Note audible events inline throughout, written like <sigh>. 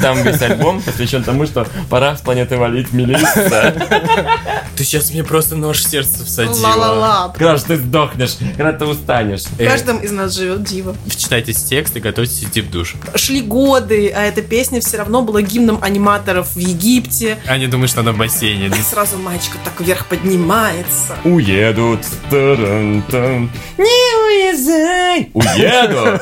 Там весь альбом посвящен тому, что пора с планеты валить милиция. Ты сейчас мне просто нож в сердце всадила. Ла-ла-ла. Когда ты сдохнешь, когда ты устанешь. В каждом из нас живет дива. Читайте текст и готовьтесь идти в душ. Шли годы, а эта песня все равно была гимном аниматоров в Египте. Аня думает, что она в бассейне. И сразу мальчик так вверх поднимается. Уедут. Та-дам-там. Не уезжай. Уеду.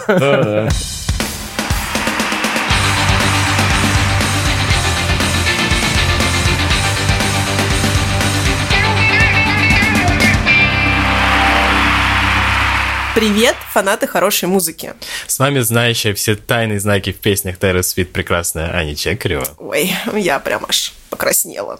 Привет, фанаты хорошей музыки. С вами знающая все тайные знаки в песнях Taylor Swift прекрасная Аня Чекарева. Ой, я прям аж покраснела.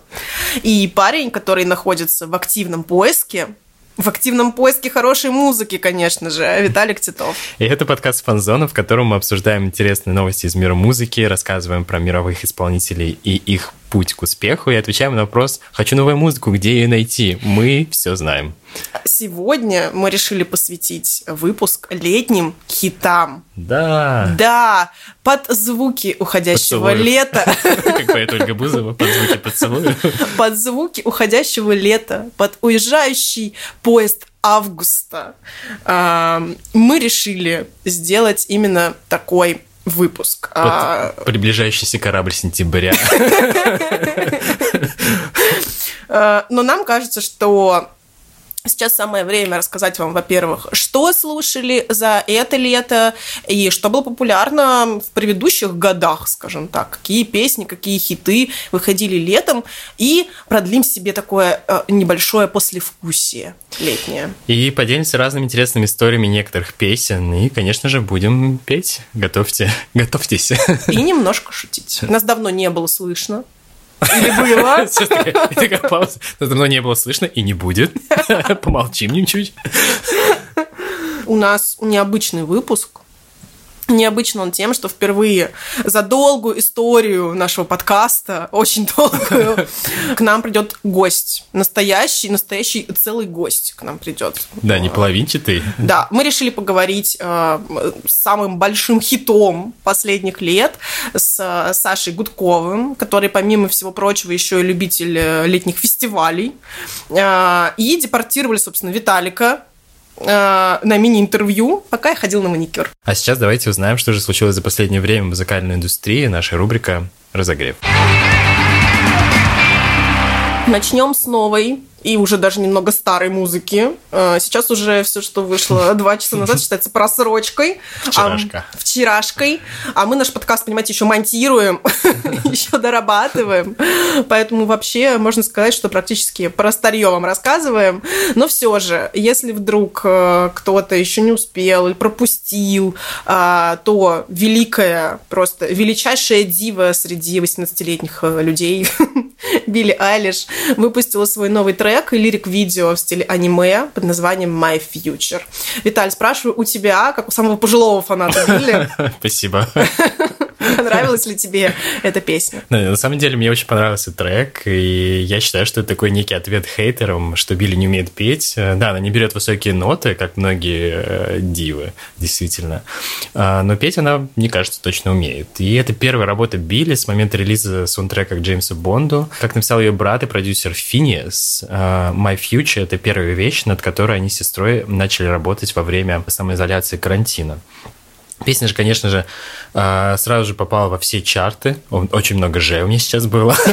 И парень, который находится в активном поиске, в активном поиске хорошей музыки, конечно же, Виталик Титов. И это подкаст «Фанзона», в котором мы обсуждаем интересные новости из мира музыки, рассказываем про мировых исполнителей и их путь к успеху и отвечаем на вопрос «Хочу новую музыку, где ее найти?» Мы все знаем. Сегодня мы решили посвятить выпуск летним хитам. Да. Да, под звуки уходящего Поцелуев. лета. <laughs> Как поет Ольга Бузова, под звуки поцелуя. <laughs> Под звуки уходящего лета, под уезжающий поезд августа мы решили сделать именно такой выпуск. А, Под приближающийся корабль сентября. <laughs> а, Но нам кажется, что Сейчас самое время рассказать вам, во-первых, что слушали за это лето и что было популярно в предыдущих годах, скажем так, какие песни, какие хиты выходили летом, и продлим себе такое э, небольшое послевкусие летнее. И поделимся разными интересными историями некоторых песен. И, конечно же, будем петь. Готовьте, <laughs> готовьтесь. И немножко шутить. <laughs> Нас давно не было слышно. Или было? <laughs> Такая- пауза. Давно не было слышно и не будет. <laughs> Помолчим чуть. У нас необычный выпуск. Необычно он тем, что впервые за долгую историю нашего подкаста, очень долгую, к нам придет гость. Настоящий, настоящий целый гость к нам придет. Да, не половинчатый. Да, мы решили поговорить э, с самым большим хитом последних лет с э, Сашей Гудковым, который, помимо всего прочего, еще и любитель э, летних фестивалей. Э, и депортировали, собственно, Виталика на мини-интервью, пока я ходил на маникюр. А сейчас давайте узнаем, что же случилось за последнее время в музыкальной индустрии. Наша рубрика «Разогрев». Начнем с новой и уже даже немного старой музыки. Э, Сейчас уже все, что вышло <laughs> два часа назад, считается просрочкой. Вчерашка. А, вчерашкой. А мы наш подкаст, понимаете, еще монтируем, <laughs> еще дорабатываем. Поэтому вообще можно сказать, что практически про старье вам рассказываем. Но все же, если вдруг э, кто-то еще не успел или пропустил, а, то великая, просто величайшая дива среди 18-летних э, людей <laughs> Билли Айлиш выпустила свой новый трек и лирик-видео в стиле аниме под названием My Future. Виталь, спрашиваю у тебя, как у самого пожилого фаната Билли, <laughs> Спасибо. <laughs> <laughs> понравилась ли тебе эта песня? Да, На самом деле, мне очень понравился трек, и я считаю, что это такой некий ответ хейтерам, что Билли не умеет петь. Э, Да, она не берет высокие ноты, как многие э, дивы, действительно. А, Но петь она, мне кажется, точно умеет. И это первая работа Билли с момента релиза саундтрека к Джеймсу Бонду. Как написал ее брат и продюсер Финиас, э, My Future — это первая вещь, над которой они с сестрой начали работать во время самоизоляции карантина. Песня же, конечно же, э, сразу же попала во все чарты. Очень много «Ж» у меня сейчас было. <laughs>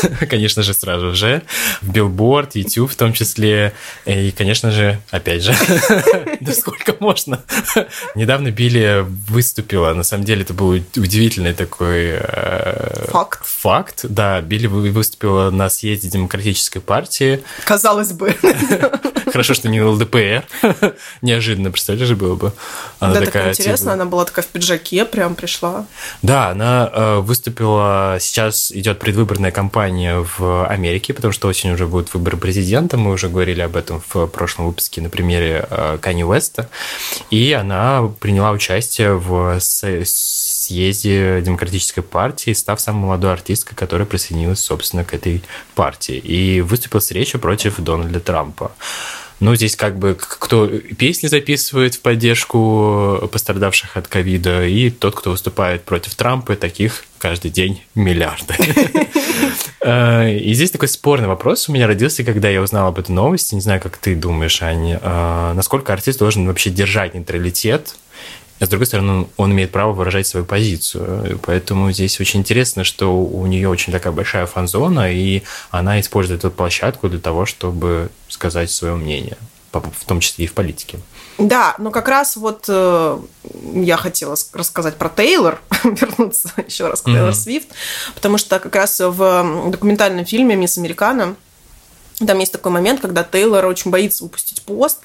<laughs> Конечно же, сразу же. В Billboard, YouTube в том числе. И, конечно же, опять же, <laughs> да сколько можно. Недавно Билли выступила. На самом деле, это был удивительный такой... э, Факт. Факт, да. Билли вы- выступила на съезде Демократической партии. Казалось бы. Хорошо, что не ЛДПР. <laughs> Неожиданно, представляешь, было бы. Она Да, так такая, интересно, типа, она была такая в пиджаке, прям пришла. Да, она э, выступила. Сейчас идет предвыборная кампания в Америке, потому что осенью уже будут выборы президента. Мы уже говорили об этом в прошлом выпуске на примере э, Кани Уэста. И она приняла участие в съезде Демократической партии, став самой молодой артисткой, которая присоединилась, собственно, к этой партии. И выступила с речью против Дональда Трампа. Ну, здесь как бы кто песни записывает в поддержку пострадавших от ковида, и тот, кто выступает против Трампа, таких каждый день миллиарды. <laughs> Э, и здесь такой спорный вопрос у меня родился, когда я узнал об этой новости. Не знаю, как ты думаешь, Аня, э, насколько артист должен вообще держать нейтралитет а с другой стороны, он имеет право выражать свою позицию. Поэтому здесь очень интересно, что у нее очень такая большая фан-зона, и она использует эту площадку для того, чтобы сказать свое мнение, в том числе и в политике. Да, но как раз вот э, я хотела рассказать про Тейлор, <laughs> вернуться еще раз к Тейлор mm-hmm. Свифт, потому что как раз в документальном фильме «Мисс Американо» Там есть такой момент, когда Тейлор очень боится выпустить пост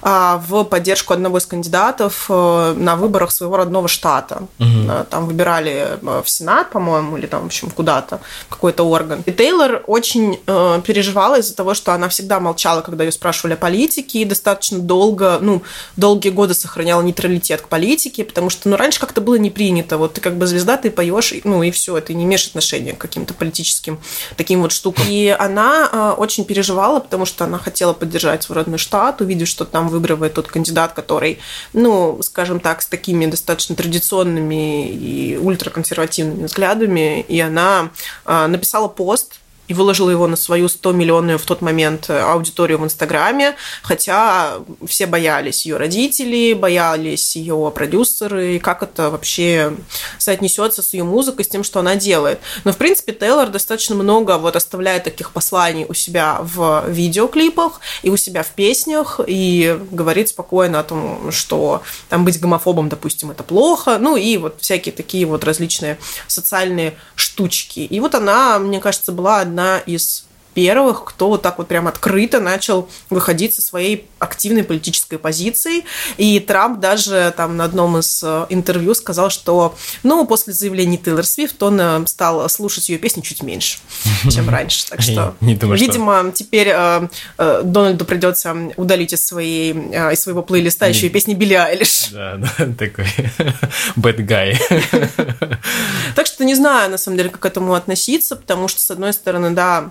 а, в поддержку одного из кандидатов а, на выборах своего родного штата. Угу. Там выбирали в Сенат, по-моему, или там, в общем, куда-то, какой-то орган. И Тейлор очень переживала из-за того, что она всегда молчала, когда ее спрашивали о политике, и достаточно долго, ну, долгие годы сохраняла нейтралитет к политике, потому что, ну, раньше как-то было не принято. Вот ты как бы звезда, ты поешь, ну, и все, ты не имеешь отношения к каким-то политическим таким вот штукам. И она очень переживала переживала, потому что она хотела поддержать свой родной штат, увидев, что там выигрывает тот кандидат, который, ну, скажем так, с такими достаточно традиционными и ультраконсервативными взглядами. И она а, написала пост и выложила его на свою 100 миллионную в тот момент э, аудиторию в Инстаграме, хотя все боялись ее родители, боялись ее продюсеры, и как это вообще соотнесется с ее музыкой, с тем, что она делает. Но, в принципе, Тейлор достаточно много вот оставляет таких посланий у себя в видеоклипах и у себя в песнях, и говорит спокойно о том, что там быть гомофобом, допустим, это плохо, ну и вот всякие такие вот различные социальные штучки. И вот она, мне кажется, была одна из первых, кто вот так вот прям открыто начал выходить со своей активной политической позицией. И Трамп даже там на одном из э, интервью сказал, что, ну, после заявления Тейлор Свифт он э, стал слушать ее песни чуть меньше, чем <laughs> раньше. Так что, думаю, видимо, что... теперь э, э, Дональду придется удалить из, своей, э, из своего плейлиста еще и песни Билли Айлиш. <laughs> Да, да, <laughs> такой bad guy. Так что не знаю, на самом деле, как к этому относиться, потому что, с одной стороны, да,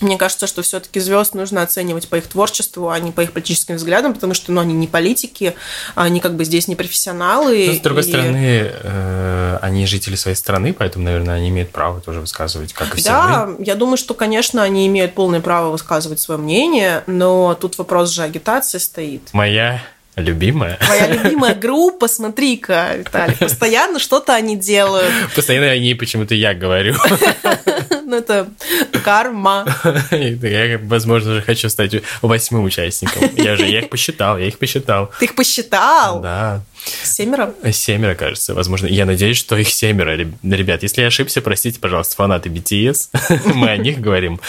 мне кажется, что все-таки звезд нужно оценивать по их творчеству, а не по их политическим взглядам, потому что ну, они не политики, они как бы здесь не профессионалы. Но, с другой и... стороны, э, они жители своей страны, поэтому, наверное, они имеют право тоже высказывать, как и все Да, мы. я думаю, что, конечно, они имеют полное право высказывать свое мнение, но тут вопрос же агитации стоит. Моя Любимая? Моя <laughs> любимая группа, смотри-ка, Виталий, постоянно что-то они делают. Постоянно они почему-то я говорю. <laughs> Ну, это карма. <laughs> Я, возможно, уже хочу стать восьмым участником. Я же я их посчитал, я их посчитал. Ты их посчитал? Да. Семеро? Семеро, кажется. Возможно, я надеюсь, что их семеро. Ребят, если я ошибся, простите, пожалуйста, фанаты BTS. <laughs> Мы о них говорим.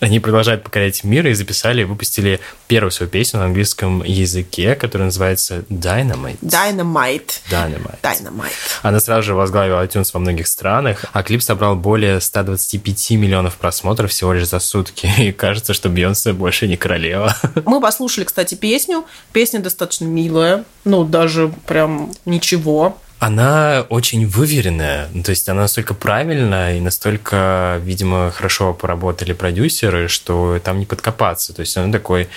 Они продолжают покорять мир и записали, выпустили первую свою песню на английском языке, которая называется Dynamite. Dynamite. Dynamite. Dynamite. Она сразу же возглавила iTunes во многих странах, а клип собрал более 125 миллионов просмотров всего лишь за сутки. <laughs> И кажется, что Бейонсе больше не королева. Мы послушали, кстати, песню. Песня достаточно милая, ну, даже прям ничего. Она очень выверенная, ну, то есть она настолько правильная и настолько, видимо, хорошо поработали продюсеры, что там не подкопаться. То есть она такой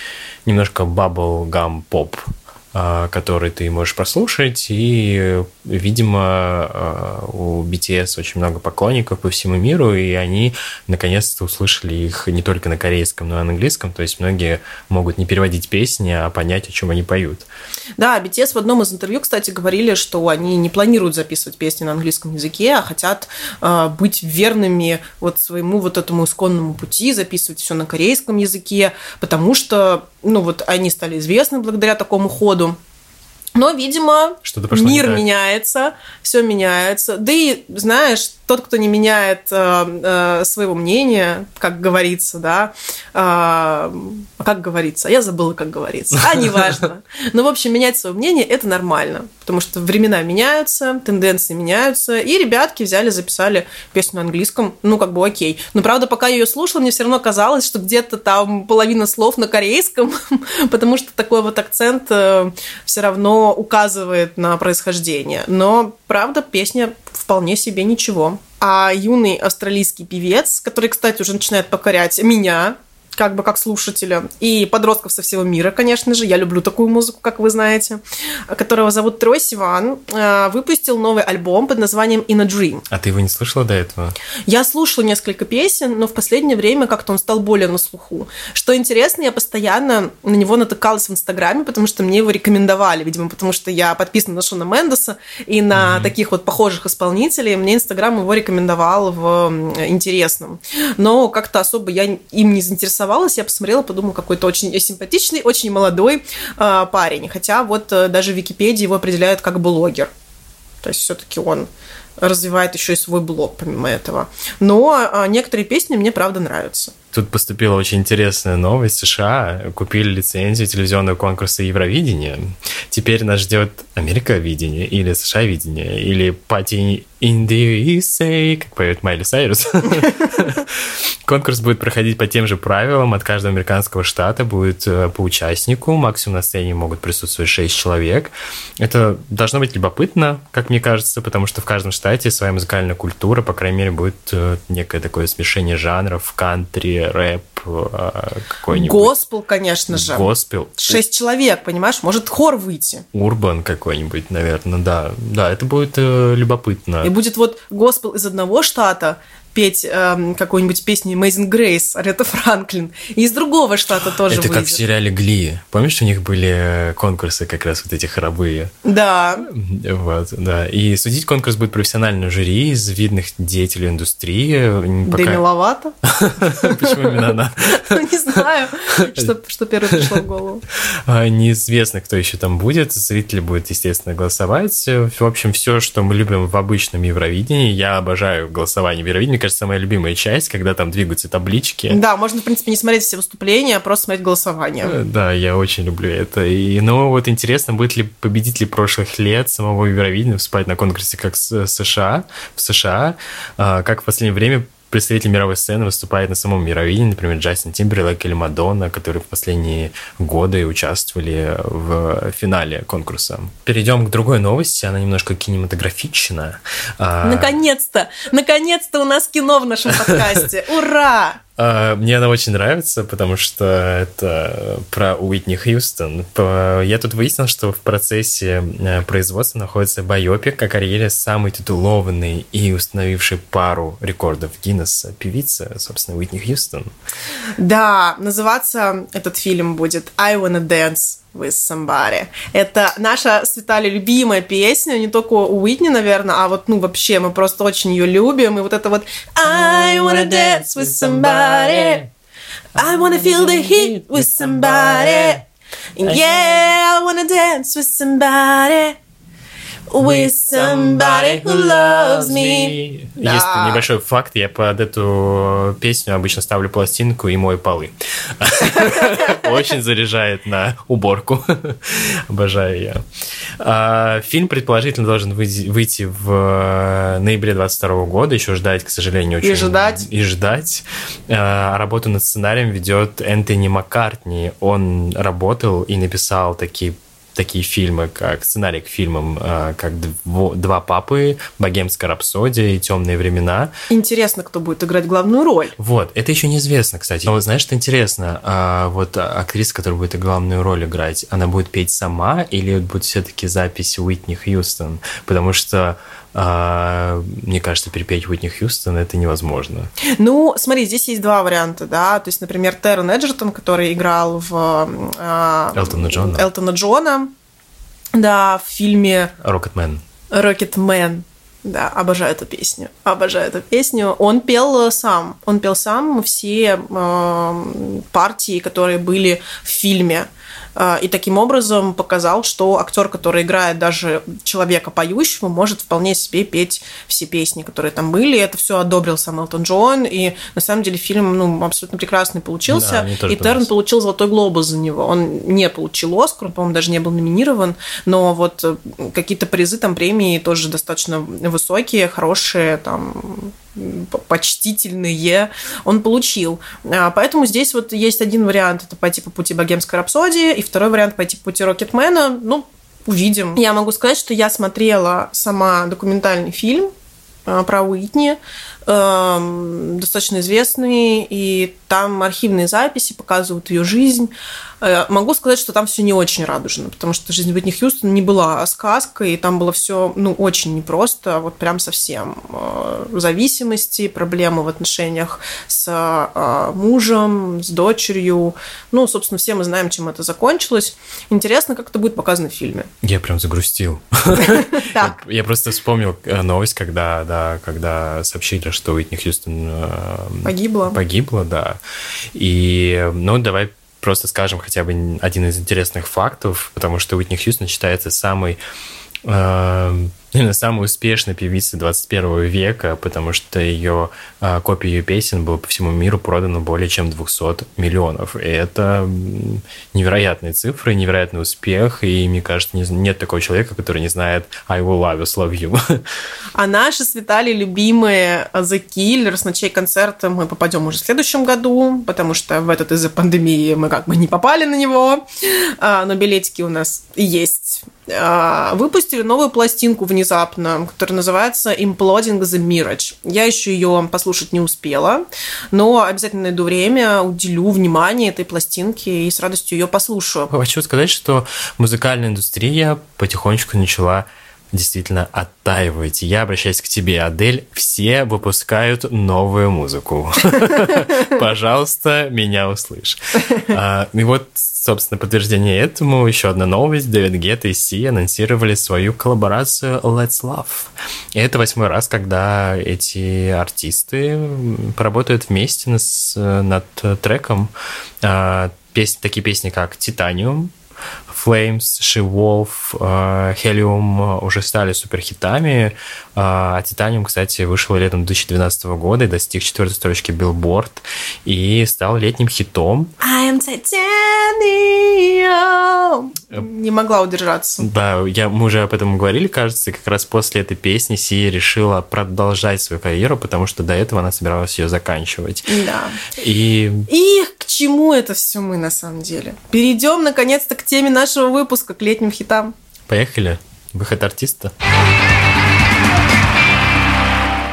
немножко bubblegum поп а, который ты можешь прослушать. И, видимо, а, у BTS очень много поклонников по всему миру, и они наконец-то услышали их не только на корейском, но и на английском. То есть многие могут не переводить песни, а понять, о чем они поют. Да, BTS в одном из интервью, кстати, говорили, что они не планируют записывать песни на английском языке, а хотят э, быть верными вот своему вот этому исконному пути, записывать все на корейском языке, потому что, ну вот они стали известны благодаря такому ходу. Gerardo. Но, видимо, мир меняется, все меняется. Да и, знаешь, тот, кто не меняет э, э, своего мнения, как говорится, да, э, как говорится, я забыла, как говорится, а неважно. <laughs> Но, в общем, менять свое мнение – это нормально, потому что времена меняются, тенденции меняются, и ребятки взяли, записали песню на английском, ну, как бы окей. Но, правда, пока я ее слушала, мне все равно казалось, что где-то там половина слов на корейском, <laughs> потому что такой вот акцент э, все равно указывает на происхождение. Но, правда, песня вполне себе ничего. А юный австралийский певец, который, кстати, уже начинает покорять меня, как бы как слушателя, и подростков со всего мира, конечно же. Я люблю такую музыку, как вы знаете, которого зовут Трой Сиван, э, выпустил новый альбом под названием In a Dream. А ты его не слышала до этого? Я слушала несколько песен, но в последнее время как-то он стал более на слуху. Что интересно, я постоянно на него натыкалась в Инстаграме, потому что мне его рекомендовали, видимо, потому что я подписана на Шона Мендеса и на mm-hmm. таких вот похожих исполнителей. Мне Инстаграм его рекомендовал в интересном. Но как-то особо я им не заинтересовалась заинтересовалась, я посмотрела, подумала, какой-то очень симпатичный, очень молодой э, парень. Хотя вот э, даже в Википедии его определяют как блогер. То есть все-таки он развивает еще и свой блог помимо этого. Но э, некоторые песни мне правда нравятся. Тут поступила очень интересная новость. США купили лицензию телевизионного конкурса Евровидения. Теперь нас ждет Америка видение или США видение, или пати in как поет Майли Сайрус. <laughs> Конкурс будет проходить по тем же правилам. От каждого американского штата будет э, по участнику. Максимум на сцене могут присутствовать 6 человек. Это должно быть любопытно, как мне кажется, потому что в каждом штате своя музыкальная культура, по крайней мере, будет э, некое такое смешение жанров, кантри, рэп, э, какой-нибудь. Госпел, конечно же. Госпел. Шесть человек, понимаешь? Может хор выйти. Урбан какой-нибудь, наверное, да. Да, это будет любопытно. И будет вот госпел из одного штата, петь э, какую-нибудь песню Amazing Grace Арета Франклин. И из другого штата тоже Это выйдет. как в сериале Гли. Помнишь, у них были конкурсы как раз вот эти хоровые? Да. Вот, да. И судить конкурс будет профессиональное жюри из видных деятелей индустрии. Пока... Деми Ловато? <laughs> Почему именно она? Не знаю, что первое пришло в голову. А, неизвестно, кто еще там будет. Зрители будут, естественно, голосовать. В общем, все, что мы любим в обычном Евровидении. Я обожаю голосование в Евровидении кажется, моя любимая часть, когда там двигаются таблички. Да, можно, в принципе, не смотреть все выступления, а просто смотреть голосование. Э, да, я очень люблю это. И, ну, вот интересно, будет ли победитель прошлых лет самого Евровидения выступать на конкурсе как с США, в США, а, как в последнее время представители мировой сцены выступают на самом Мировидении, например, Джастин Тимберлейк или Мадонна, которые в последние годы участвовали в финале конкурса. Перейдем к другой новости, она немножко кинематографична. А, наконец-то! Наконец-то у нас кино в нашем <laughs> подкасте! Ура! А, мне она очень нравится, потому что это про Уитни Хьюстон. Я тут выяснил, что в процессе э, производства находится байопик о карьере самой титулованной и установившей пару рекордов Гиннесса певицы, собственно, Уитни Хьюстон. Да, называться этот фильм будет «I Wanna Dance with somebody. Это наша с Виталий любимая песня, не только у Уитни, наверное, а вот, ну, вообще, мы просто очень ее любим. И вот это вот I wanna dance with somebody. I wanna feel the heat with somebody. Yeah, I wanna dance with somebody with somebody who loves me. Есть да. небольшой факт, я под эту песню обычно ставлю пластинку и мою полы. <laughs> Очень заряжает на уборку. <laughs> Обожаю я. А, фильм, предположительно, должен выйти в э, ноябре 22 года. Еще ждать, к сожалению, очень... И ждать. И ждать. А, работу над сценарием ведет Энтони Маккартни. Он работал и написал такие такие фильмы, как сценарий к фильмам, э, как «Два папы», «Богемская рапсодия» и «Темные времена». Интересно, кто будет играть главную роль. Вот, это еще неизвестно, кстати. Но знаешь, что интересно? А, вот актриса, которая будет главную роль играть, она будет петь сама или будет все-таки запись Уитни Хьюстон? Потому что а, мне кажется, перепеть Уитни Хьюстон это невозможно. Ну, смотри, здесь есть два варианта, да, то есть, например, Террен Эджертон, который играл в э, Элтона Джона. Элтона Джона, да, в фильме Рокетмен. Рокетмен. Да, обожаю эту песню. Обожаю эту песню. Он пел сам. Он пел сам все э, партии, которые были в фильме. А, и таким образом показал, что актер, который играет даже человека поющего, может вполне себе петь все песни, которые там были. Это все одобрил сам Элтон Джон, и на самом деле фильм ну, абсолютно прекрасный получился. Да, и Терн получил Золотой глобус за него. Он не получил Оскар, он, по-моему, даже не был номинирован, но вот э, какие-то призы, там премии тоже достаточно высокие, хорошие, там почтительные он получил. А, поэтому здесь вот есть один вариант, это пойти по пути богемской рапсодии, и второй вариант пойти по пути Рокетмена. Ну, увидим. Я могу сказать, что я смотрела сама документальный фильм а, про Уитни, эм, достаточно известный, и Там архивные записи показывают ее жизнь. Э, могу сказать, что там все не очень радужно, потому что жизнь Уитни Хьюстон не была сказкой, и там было все ну, очень непросто, вот прям совсем. Э, зависимости, проблемы в отношениях с э, мужем, с дочерью. Ну, собственно, все мы знаем, чем это закончилось. Интересно, как это будет показано в фильме. Я прям загрустил. <laughs> Я просто вспомнил новость, когда, да, когда сообщили, что Уитни Хьюстон погибла. Погибла, да. И, ну, давай просто скажем хотя бы один из интересных фактов, потому что Уитни Хьюстон считается самой э, наверное, самой успешной певицы 21 века, потому что ее а, копии ее песен было по всему миру продано более чем 200 миллионов. И это невероятные цифры, невероятный успех, и мне кажется, нет такого человека, который не знает I will love you, love you. <laughs> А наши с Виталий любимые The Killers, на чей концерт мы попадем уже в следующем году, потому что в этот из-за пандемии мы как бы не попали на него, а, но билетики у нас есть. А, выпустили новую пластинку в внезапно, которая называется Imploding the Mirage. Я еще ее послушать не успела, но обязательно найду время, уделю внимание этой пластинке и с радостью ее послушаю. Хочу сказать, что музыкальная индустрия потихонечку начала действительно оттаивать. Я обращаюсь к тебе, Адель. Все выпускают новую музыку. <laughs> Пожалуйста, меня услышь. А, и вот, собственно, подтверждение этому еще одна новость. Дэвид Гетт и Си анонсировали свою коллаборацию Let's Love. И это восьмой раз, когда эти артисты поработают вместе над треком. А, песни, такие песни, как «Титаниум», Flames, She Wolf, э, Helium уже стали суперхитами, э, а Titanium, кстати, вышел летом 2012 года и достиг четвертой строчки Billboard и стал летним хитом. I am Titanium. Не могла удержаться. Да, я, мы уже об этом говорили, кажется, как раз после этой песни Сия решила продолжать свою карьеру, потому что до этого она собиралась ее заканчивать. Да. И... И к чему это все мы на самом деле? Перейдем наконец-то к теме нашего выпуска к летним хитам. Поехали. Выход артиста.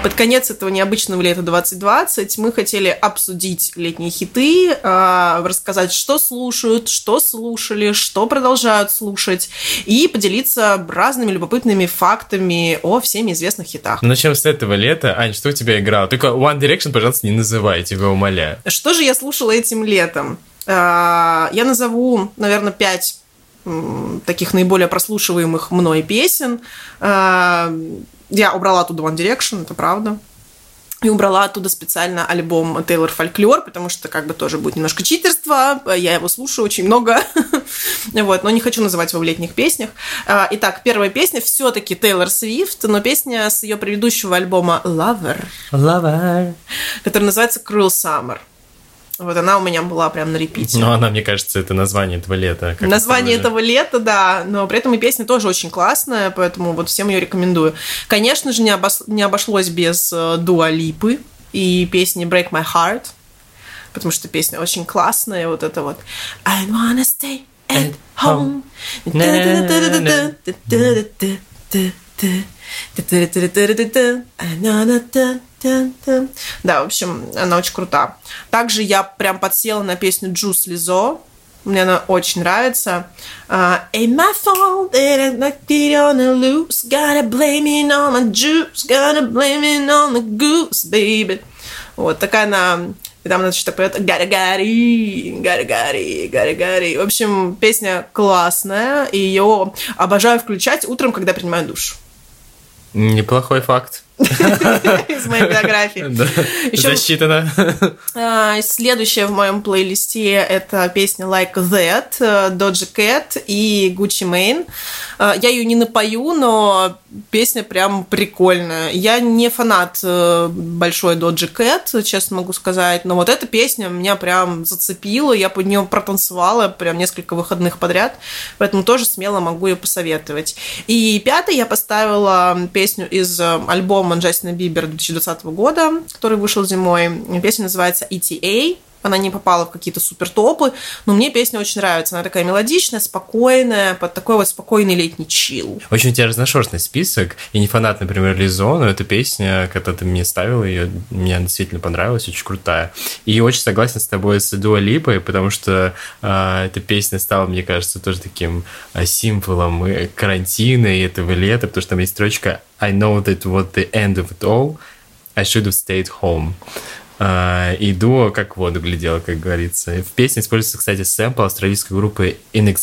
Под конец этого необычного лета 2020 мы хотели обсудить летние хиты, а, рассказать, что слушают, что слушали, что продолжают слушать, и поделиться разными любопытными фактами о всеми известных хитах. Начнем с этого лета. Ань, что у тебя играло? Только One Direction, пожалуйста, не называй, тебя умоляю. Что же я слушала этим летом? А, я назову, наверное, пять таких наиболее прослушиваемых мной песен. Я убрала оттуда One Direction, это правда. И убрала оттуда специально альбом Тейлор Фольклор, потому что как бы тоже будет немножко читерства. Я его слушаю очень много. <laughs> вот, но не хочу называть его в летних песнях. А, итак, первая песня все-таки Тейлор Свифт, но песня с ее предыдущего альбома Lover. Lover. Который называется Cruel Summer. Вот она у меня была прям на репите. Ну, она, мне кажется, это название этого лета. Название этого лета, да. Но при этом и песня тоже очень классная, поэтому вот всем ее рекомендую. Конечно же, не, обос... не обошлось без э, Дуа Липы и песни Break My Heart, потому что песня очень классная, вот это вот I wanna stay at home. Да, в общем, она очень крута. Также я прям подсела на песню Juice Лизо. Мне она очень нравится. Uh, my fault that I like it on the loose. Gotta blame it on my juice. Gotta blame it on the goose, baby. Вот такая она и там она что-то поет «Гарри, Гарри, Гарри, Гарри, Гарри, Гарри». В общем, песня классная, и ее обожаю включать утром, когда принимаю душ. Неплохой факт. Из моей биографии. Засчитано. А, следующая в моем плейлисте это песня Like That, Doja Cat и Gucci Mane. А, я ее не напою, но песня прям прикольная. Я не фанат э, большой Doja Cat, честно могу сказать, но вот эта песня меня прям зацепила, я под нее протанцевала прям несколько выходных подряд, поэтому тоже смело могу ее посоветовать. И пятый я поставила песню из э, альбома альбома Джастина Бибера 2020 года, который вышел зимой. Песня называется ETA. Она не попала в какие-то супер топы, но мне песня очень нравится. Она такая мелодичная, спокойная, под такой вот спокойный летний чил. Очень у тебя разношерстный список. Я не фанат, например, Лизо, но эта песня, когда ты мне ставила ее, мне действительно понравилась, очень крутая. И очень согласен с тобой с Дуа Липой, потому что э, эта песня стала, мне кажется, тоже таким э, символом карантина и этого лета, потому что там есть строчка I know that was the end of it all, I should have stayed home. Uh, и дуо как воду глядела, как говорится. В песне используется, кстати, сэмпл австралийской группы In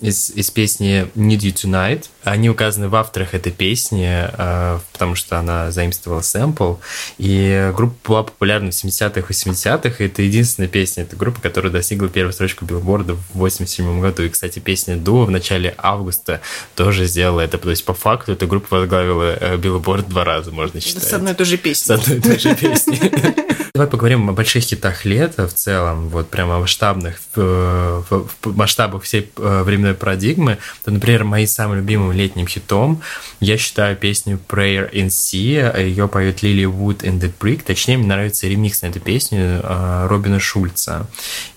из, из песни Need You Tonight. Они указаны в авторах этой песни, э, потому что она заимствовала сэмпл. И группа была популярна в 70-х, 80-х. И это единственная песня этой группы, которая достигла первую строчку билборда в 87 году. И, кстати, песня Дуо в начале августа тоже сделала это. То есть, по факту, эта группа возглавила билборд два раза, можно считать. С одной и той же песней. С одной и той же песней. <laughs> Давай поговорим о больших хитах лета в целом, вот прямо о масштабных, в, в, масштабах всей э, временной парадигмы. То, например, моим самым любимым летним хитом я считаю песню Prayer in Sea. Ее поет Лили Вуд and the Brick. Точнее, мне нравится ремикс на эту песню э, Робина Шульца.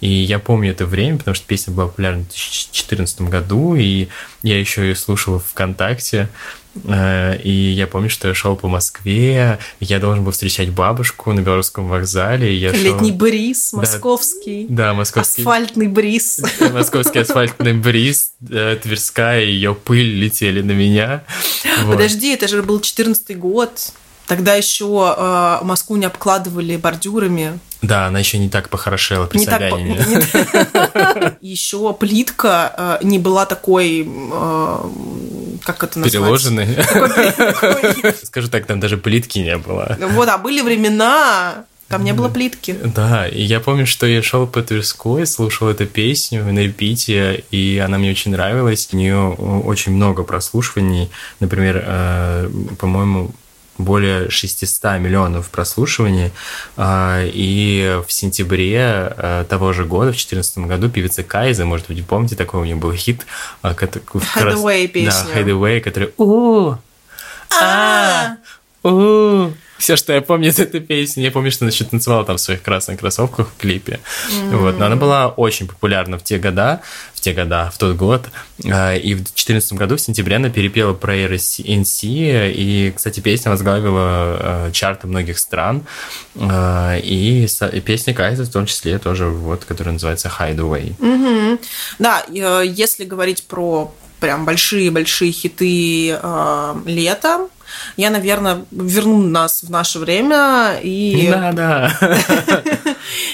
И я помню это время, потому что песня была популярна в 2014 году, и я еще ее слушал ВКонтакте. Э, и я помню, что я шел по Москве, я должен был встречать бабушку на Белорусском вокзале. Я Летний шел... бриз, московский. Да, московский. Асфальтный бриз. <laughs> Московский асфальтный бриз, э, Тверская, ее пыль летели на меня. Подожди, это же был 14 год. Тогда еще э, Москву не обкладывали бордюрами. Да, она еще не так похорошела при не Собянине. <laughs> Так, еще плитка э, не была такой, как это? Переложенной. <laughs> Скажу так, там даже плитки не было. Вот, а были времена, там не было плитки. Да, и я помню, что я шел по Тверской, слушал эту песню на репите, и она мне очень нравилась. У нее очень много прослушиваний. Например, э, по-моему, более 600 миллионов прослушиваний. А, и в сентябре э, того же года, в 2014 году, певица Кайза, может быть, помните, такой у нее был хит. Hideaway песня. Да, Hideaway, который... у а все, что я помню из этой песни. Я помню, что она еще танцевала там в своих красных кроссовках в клипе. Mm-hmm. Вот. Но она была очень популярна в те года, в те года, в тот год. А, и в 2014 году, в сентябре, она перепела in Sea. И, кстати, песня возглавила а, чарты многих стран. А, и песня Кайза в том числе тоже, вот, которая называется Hideaway. Mm-hmm. Да, э, если говорить про прям большие-большие хиты э, лета, я, наверное, верну нас в наше время и... Да,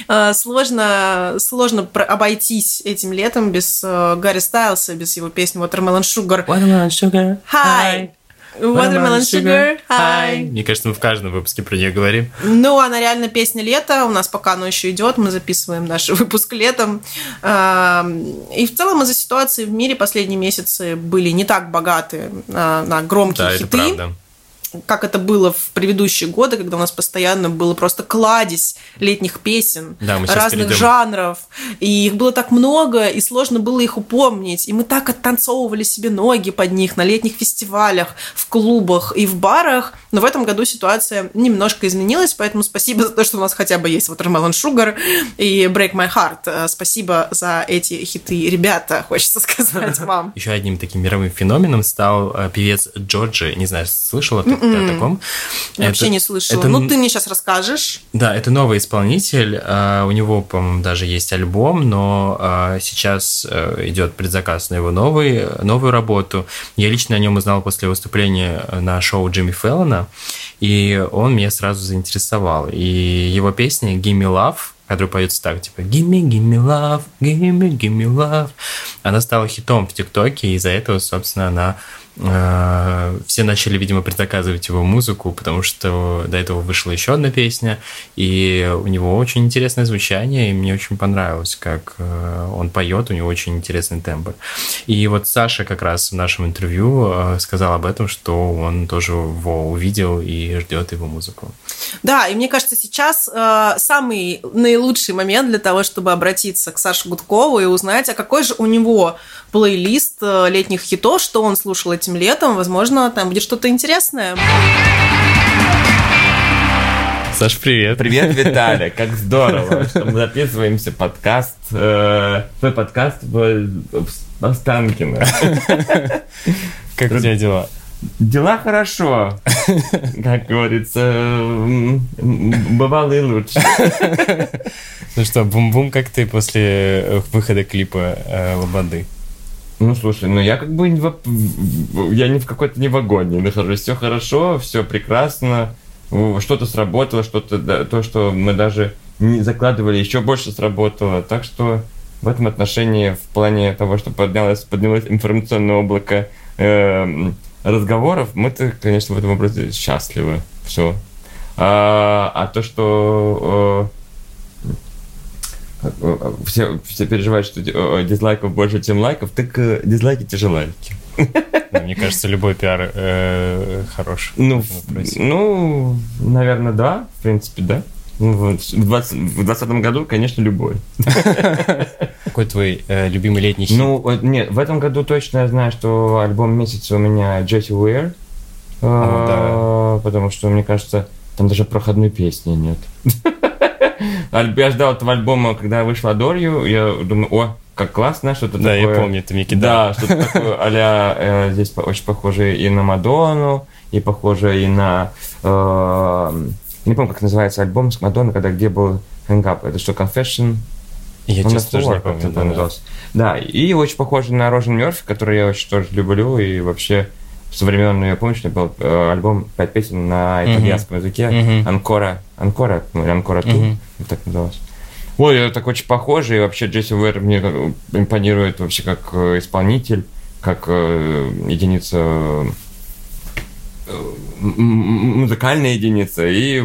да. <laughs> Сложно, сложно обойтись этим летом без э, Гарри Стайлса, без его песни Watermelon Sugar. Watermelon Sugar. Hi. Watermelon Sugar, hi. Мне кажется, мы в каждом выпуске про нее говорим. Ну, она реально песня лета. У нас пока оно еще идет. Мы записываем наш <laughs> выпуск летом. И в целом из-за ситуации в мире последние месяцы были не так богаты на громкие да, хиты. Это правда как это было в предыдущие годы, когда у нас постоянно было просто кладезь летних песен да, разных перейдем. жанров, и их было так много, и сложно было их упомнить, и мы так оттанцовывали себе ноги под них на летних фестивалях, в клубах и в барах, но в этом году ситуация немножко изменилась, поэтому спасибо за то, что у нас хотя бы есть Watermelon Sugar и Break My Heart. Э, спасибо за эти хиты, ребята, хочется сказать <laughs> вам. Еще одним таким мировым феноменом стал э, певец Джорджи, не знаю, слышала ты mm-hmm. о таком. Я это, вообще не слышала. Это, ну, ты мне сейчас расскажешь. Да, это новый исполнитель. Uh, у него, по-моему, даже есть альбом, но uh, сейчас uh, идет предзаказ на его новый, новую работу. Я лично о нем узнал после выступления на шоу Джимми Феллона, и он меня сразу заинтересовал. И его песня «Gimme Love» которая поется так, типа «Gimme, gimme love, gimme, gimme love». Она стала хитом в ТикТоке, и из-за этого, собственно, она Э, все начали, видимо, предзаказывать его музыку, потому что до этого вышла еще одна песня, и у него очень интересное звучание, и мне очень понравилось, как э, он поет, у него очень интересный тембр. И вот Саша как раз в нашем интервью э, сказал об этом, что он тоже его увидел и ждет его музыку. Да, и мне кажется, сейчас э, самый наилучший момент для того, чтобы обратиться к Саше Гудкову и узнать, а какой же у него плейлист летних хитов, что он слушал этим летом. Возможно, там будет что-то интересное. Саш, привет. Привет, Виталий, как здорово, что мы записываемся подкаст, э, твой подкаст в, в Останкино. Как у тебя дела? Дела хорошо, <laughs> как говорится, бывало и лучше. <laughs> Ну что, бум-бум, как ты после э, выхода клипа э, Лободы? Ну, слушай, ну я как бы не в- я не в какой-то не вагоне нахожусь. Все хорошо, все прекрасно. Что-то сработало, что-то да, то, что мы даже не закладывали, еще больше сработало. Так что в этом отношении, в плане того, что поднялось, поднялось информационное облако эм, разговоров, мы-то, конечно, в этом образе счастливы. Все. А, а то, что э, все, все переживают, что э, дизлайков больше, чем лайков, так дизлайки те же лайки. Ну, Мне кажется, любой пиар э, хорош. Ну, вопросе. ну, наверное, да, в принципе, да. Ну, вот, в 20 в 20 году, конечно, любой. <laughs> Какой твой э, любимый летний хит? Ну, нет, в этом году точно я знаю, что альбом месяца у меня Джесси Уэр. О, Потому что, мне кажется, там даже проходной песни нет. <laughs> Я ждал этого альбома, когда вышла Adore Я думаю, о, как классно, что-то да, такое. я помню, ты мне кидал. Да, что-то такое а э, здесь очень похоже и на Мадонну, и похоже и на... э, не помню, как называется альбом с Мадонной, когда где был Hang Up. Это что, Confession? Я, честно, тоже не помню. да, да. назывался. Да, и очень похоже на Рожен Мерфи, который я очень тоже люблю, и вообще со времен ее помнишь, был э, альбом «Пять песен» на итальянском языке, Мгм. Анкора, Анкора, ну, Анкора Ту, вот так называлось. Ой, это так очень похоже, и вообще Джесси Уэр мне как- импонирует вообще как э, исполнитель, как э, единица, э, музыкальная единица, и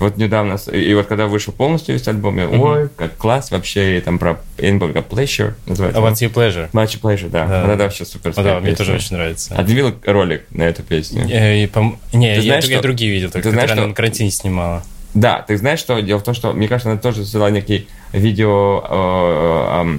вот недавно, и вот когда вышел полностью весь альбом, я, ой, как класс, вообще, и там про, я не помню, как Pleasure называется. What's Your Pleasure? Much Pleasure, да. Да. Это вообще супер. Да, мне тоже очень нравится. А ты видел ролик на эту песню? Э, и пом- Не, Ты я, знаешь, я что- другие видел, только ты знаешь, она что- на карантине снимала. Да, ты знаешь, что дело в том, что, мне кажется, она тоже сделала некий видео, э,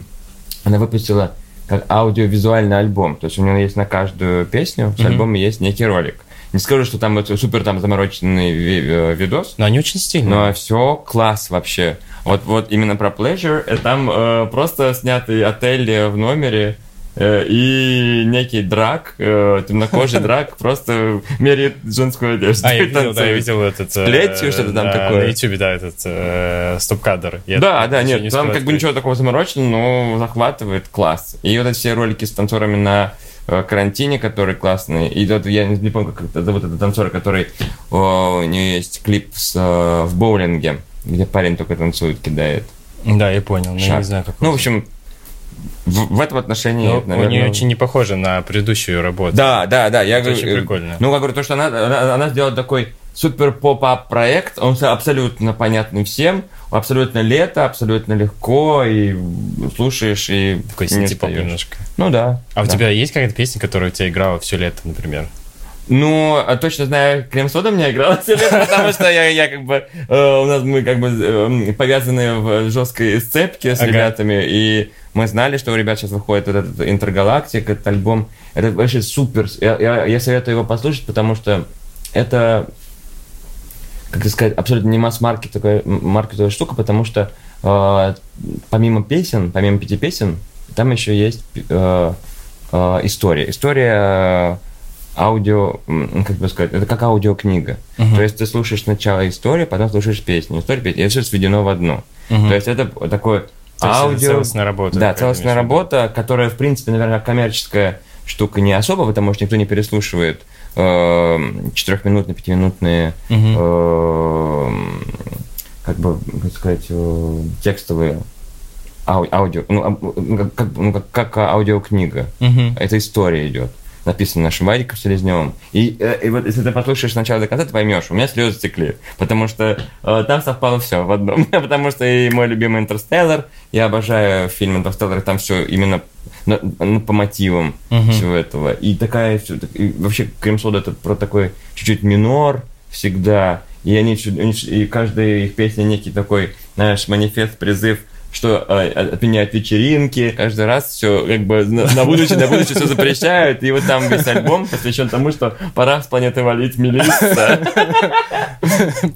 она выпустила как аудиовизуальный альбом, то есть у нее есть на каждую песню с Мгм. альбома есть некий ролик. Не скажу, что там это супер там замороченный э, видос, Но они очень стильные. но все класс вообще. Вот, вот именно про Pleasure, э, там э, просто снятый отель э, в номере, и некий драк, темнокожий <laughs> драк, просто меряет женскую одежду. А, я видел, да, я видел этот... плетью что-то там такое. На ютубе, да, этот стоп-кадр. Да, да, нет, не там как бы ничего такого замороченного, но захватывает класс. И вот эти все ролики с танцорами на карантине, которые классные. И вот я не, помню, как это зовут этот танцор, который о, у него есть клип с, э, в боулинге, где парень только танцует, кидает. Да, я понял, но я шаг. не знаю, как Ну, в общем, в, в этом отношении, Ну, наверное... у нее очень не похоже на предыдущую работу. Да, да, да. Я Это говорю, очень э, прикольно. Ну, я говорю, то, что она, она, она сделала такой супер поп-ап проект, он абсолютно понятный всем, абсолютно лето, абсолютно легко, и слушаешь, и Такой синтепоп немножко. Ну да. А у да. тебя есть какая-то песня, которая у тебя играла все лето, например? Ну, а точно знаю, крем-сода мне играла <laughs> все лето, потому что я, я как бы, э, у нас мы как бы э, повязаны в жесткой сцепке с Ага. ребятами, и мы знали, что у ребят сейчас выходит вот этот Интергалактик, этот альбом. Это вообще супер. Я, я, я советую его послушать, потому что это, как сказать, абсолютно не масс-маркет такая маркетовая штука, потому что э, помимо песен, помимо пяти песен, там еще есть э, э, история. История э, аудио, м, как бы сказать, это как аудиокнига. Мгм. То есть ты слушаешь сначала историю, потом слушаешь песню. История, песня, и все сведено в одно. Мгм. То есть это такое То есть аудио... целостная работа. Да, целостная работа, которая, в принципе, наверное, коммерческая штука не особо, потому что никто не переслушивает четырехминутные, пятиминутные э, как бы, как сказать, э, текстовые ау- аудио, ну, ну, как, ну, как, как аудиокнига. Мгм. Это история идет. Написано нашим Вадиком Селезневым. И, э, и вот если ты послушаешь сначала до конца, ты поймешь, у меня слезы текли. Потому что э, там совпало все в одном. <laughs> потому что и мой любимый Интерстеллар, я обожаю фильм Интерстеллар, и там все именно на- ну, по мотивам Мгм. всего этого. И такая и вообще Крем-сода это про такой чуть-чуть минор всегда. И они, и каждая их песня некий такой, знаешь, манифест, призыв что э, отменяют вечеринки, каждый раз все как бы на, на будущее, на будущее все запрещают, и вот там весь альбом посвящен тому, что пора с планеты валить милиция.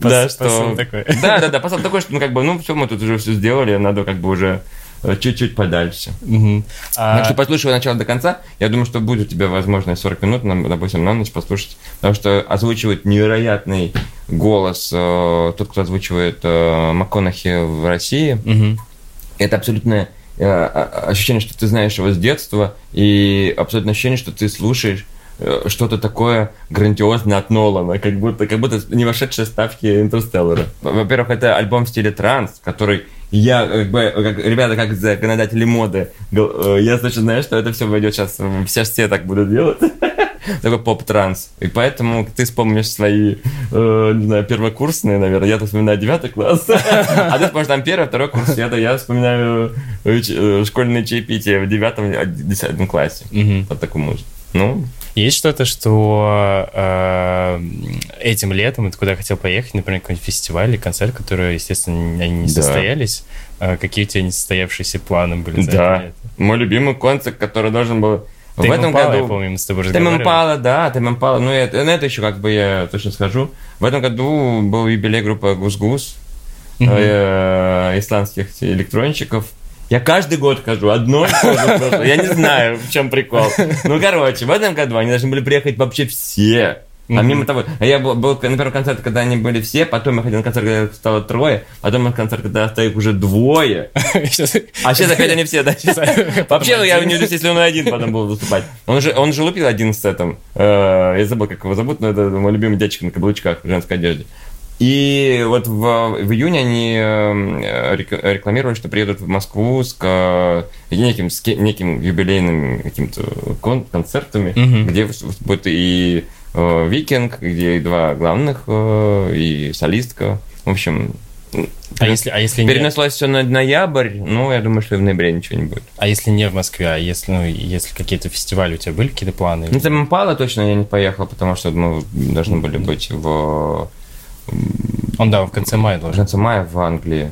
Да, что... Да, да, да, посыл такой, что, ну, как бы, ну, все, мы тут уже все сделали, надо как бы уже чуть-чуть подальше. Угу. А... Так что послушай начало до конца. Я думаю, что будет у тебя возможность 40 минут, допустим, на ночь послушать. Потому что озвучивает невероятный голос э, тот, кто озвучивает э, МакКонахи в России. Угу. Это абсолютное э, ощущение, что ты знаешь его с детства, и абсолютное ощущение, что ты слушаешь э, что-то такое грандиозное от Нолана, как будто, как будто не вошедшие ставки Интерстеллара. Во-первых, это альбом в стиле транс, который я, как бы, как, ребята, как законодатели моды, э, я точно знаю, что это все войдет сейчас, все все так будут делать. <laughs> такой поп-транс. И поэтому ты вспомнишь свои, э, не знаю, первокурсные, наверное. Я-то вспоминаю девятый класс. <laughs> А ты вспомнишь там первый, второй курс. Я, я вспоминаю э, э, школьные чаепития в девятом, десятом классе. Вот такую музыку. Ну, есть что-то, что э, этим летом ты куда хотел поехать, например, какой-нибудь фестиваль или концерт, которые, естественно, они не да. состоялись. Э, какие у тебя несостоявшиеся планы были? За да. Это Мой любимый концерт, который должен был в этом Impala, году... я помню, мы с тобой разговаривали. Тем да, Тем Impala, ну это, на это еще как бы я точно скажу. В этом году был юбилей группы Гус-Гус, mm-hmm. э, исландских электронщиков. Я каждый год хожу, одно Я не знаю, в чем прикол. Ну, короче, в этом году они должны были приехать вообще все. Помимо mm-hmm. того, я был, был на первом концерте, когда они были все, потом я ходил на концерт, когда их стало трое, потом на концерт, когда их уже двое. <laughs> А сейчас опять они все, да? <laughs> <laughs> Вообще, ну, я не удивлюсь, если он один потом был выступать. Он же, он же лупил один сетом. Э, я забыл, как его зовут, но это мой любимый дядечка на каблучках в женской одежде. И вот в, в июне они э, рекламировали, что приедут в Москву с неким, с неким юбилейным каким-то концертами, mm-hmm. где будет и Э, Викинг, где и два главных, э, и солистка. В общем, а если, а если перенеслось не... все на ноябрь, ну, я думаю, что в ноябре ничего не будет. А если не в Москве, а если, ну, если какие-то фестивали у тебя были, какие-то планы? Ну, там Импала точно я не поехал, потому что мы должны были быть в... Он, да, в конце мая должен. В конце мая в Англии.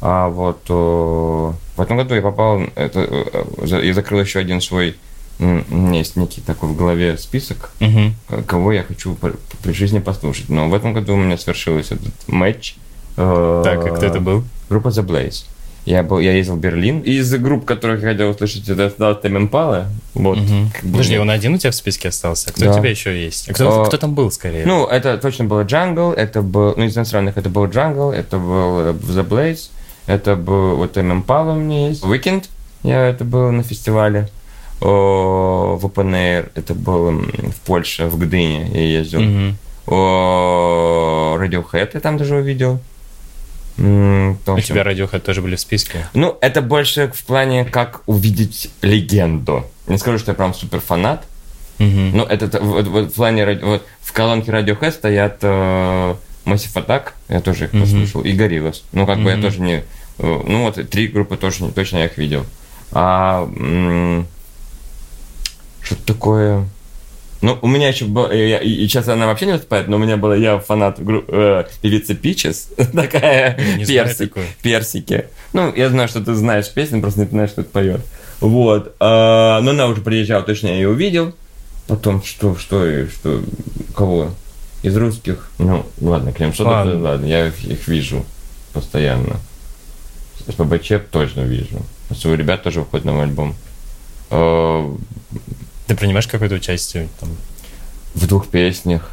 А вот э, в этом году я попал... Это, я закрыл еще один свой у меня есть некий такой в голове список, угу. кого я хочу при жизни послушать. Но в этом году у меня свершился этот матч. Э, так, а кто это был? Группа The Blaze. Я, был, я ездил в Берлин. Из групп, которых я хотел услышать, это стал Tame Impala. Вот. Угу. Подожди, он один у тебя в списке остался? А кто да. у тебя еще есть? А кто, а, кто там был, скорее? Ну, это точно был Jungle, это был... Ну, из иностранных это был Jungle, это был э, The Blaze, это был... Вот Impala у меня есть. Weeknd, я это был на фестивале в Open Air, это было в Польше, в Гдыне я ездил. Mm-hmm. О, Radiohead я там даже увидел. У тебя Radiohead тоже были в списке? Ну, это больше в плане, как увидеть легенду. Не скажу, что я прям супер фанат. Mm-hmm. Ну, это вот, вот, в плане вот, в колонке Radiohead стоят э, Massive Attack, я тоже их mm-hmm. послушал, и Gorillaz. Ну, как mm-hmm. бы я тоже не... Э, ну, вот три группы тоже точно я их видел. А что-то такое... Ну, у меня еще было, я, и сейчас она вообще не выступает, но у меня была, я фанат гру, э, певицы Пичес, <laughs> такая персик, персики. Ну, я знаю, что ты знаешь песню, просто не знаешь, что это поет. Вот. А, но она уже приезжала, точно я ее увидел. Потом, что, что, что, кого? Из русских? Ну, ладно, Клем, что ладно. ладно, я их, их вижу постоянно. СПБЧ точно вижу. У ребят тоже выходит новый альбом. А, ты принимаешь какое-то участие там? В двух песнях.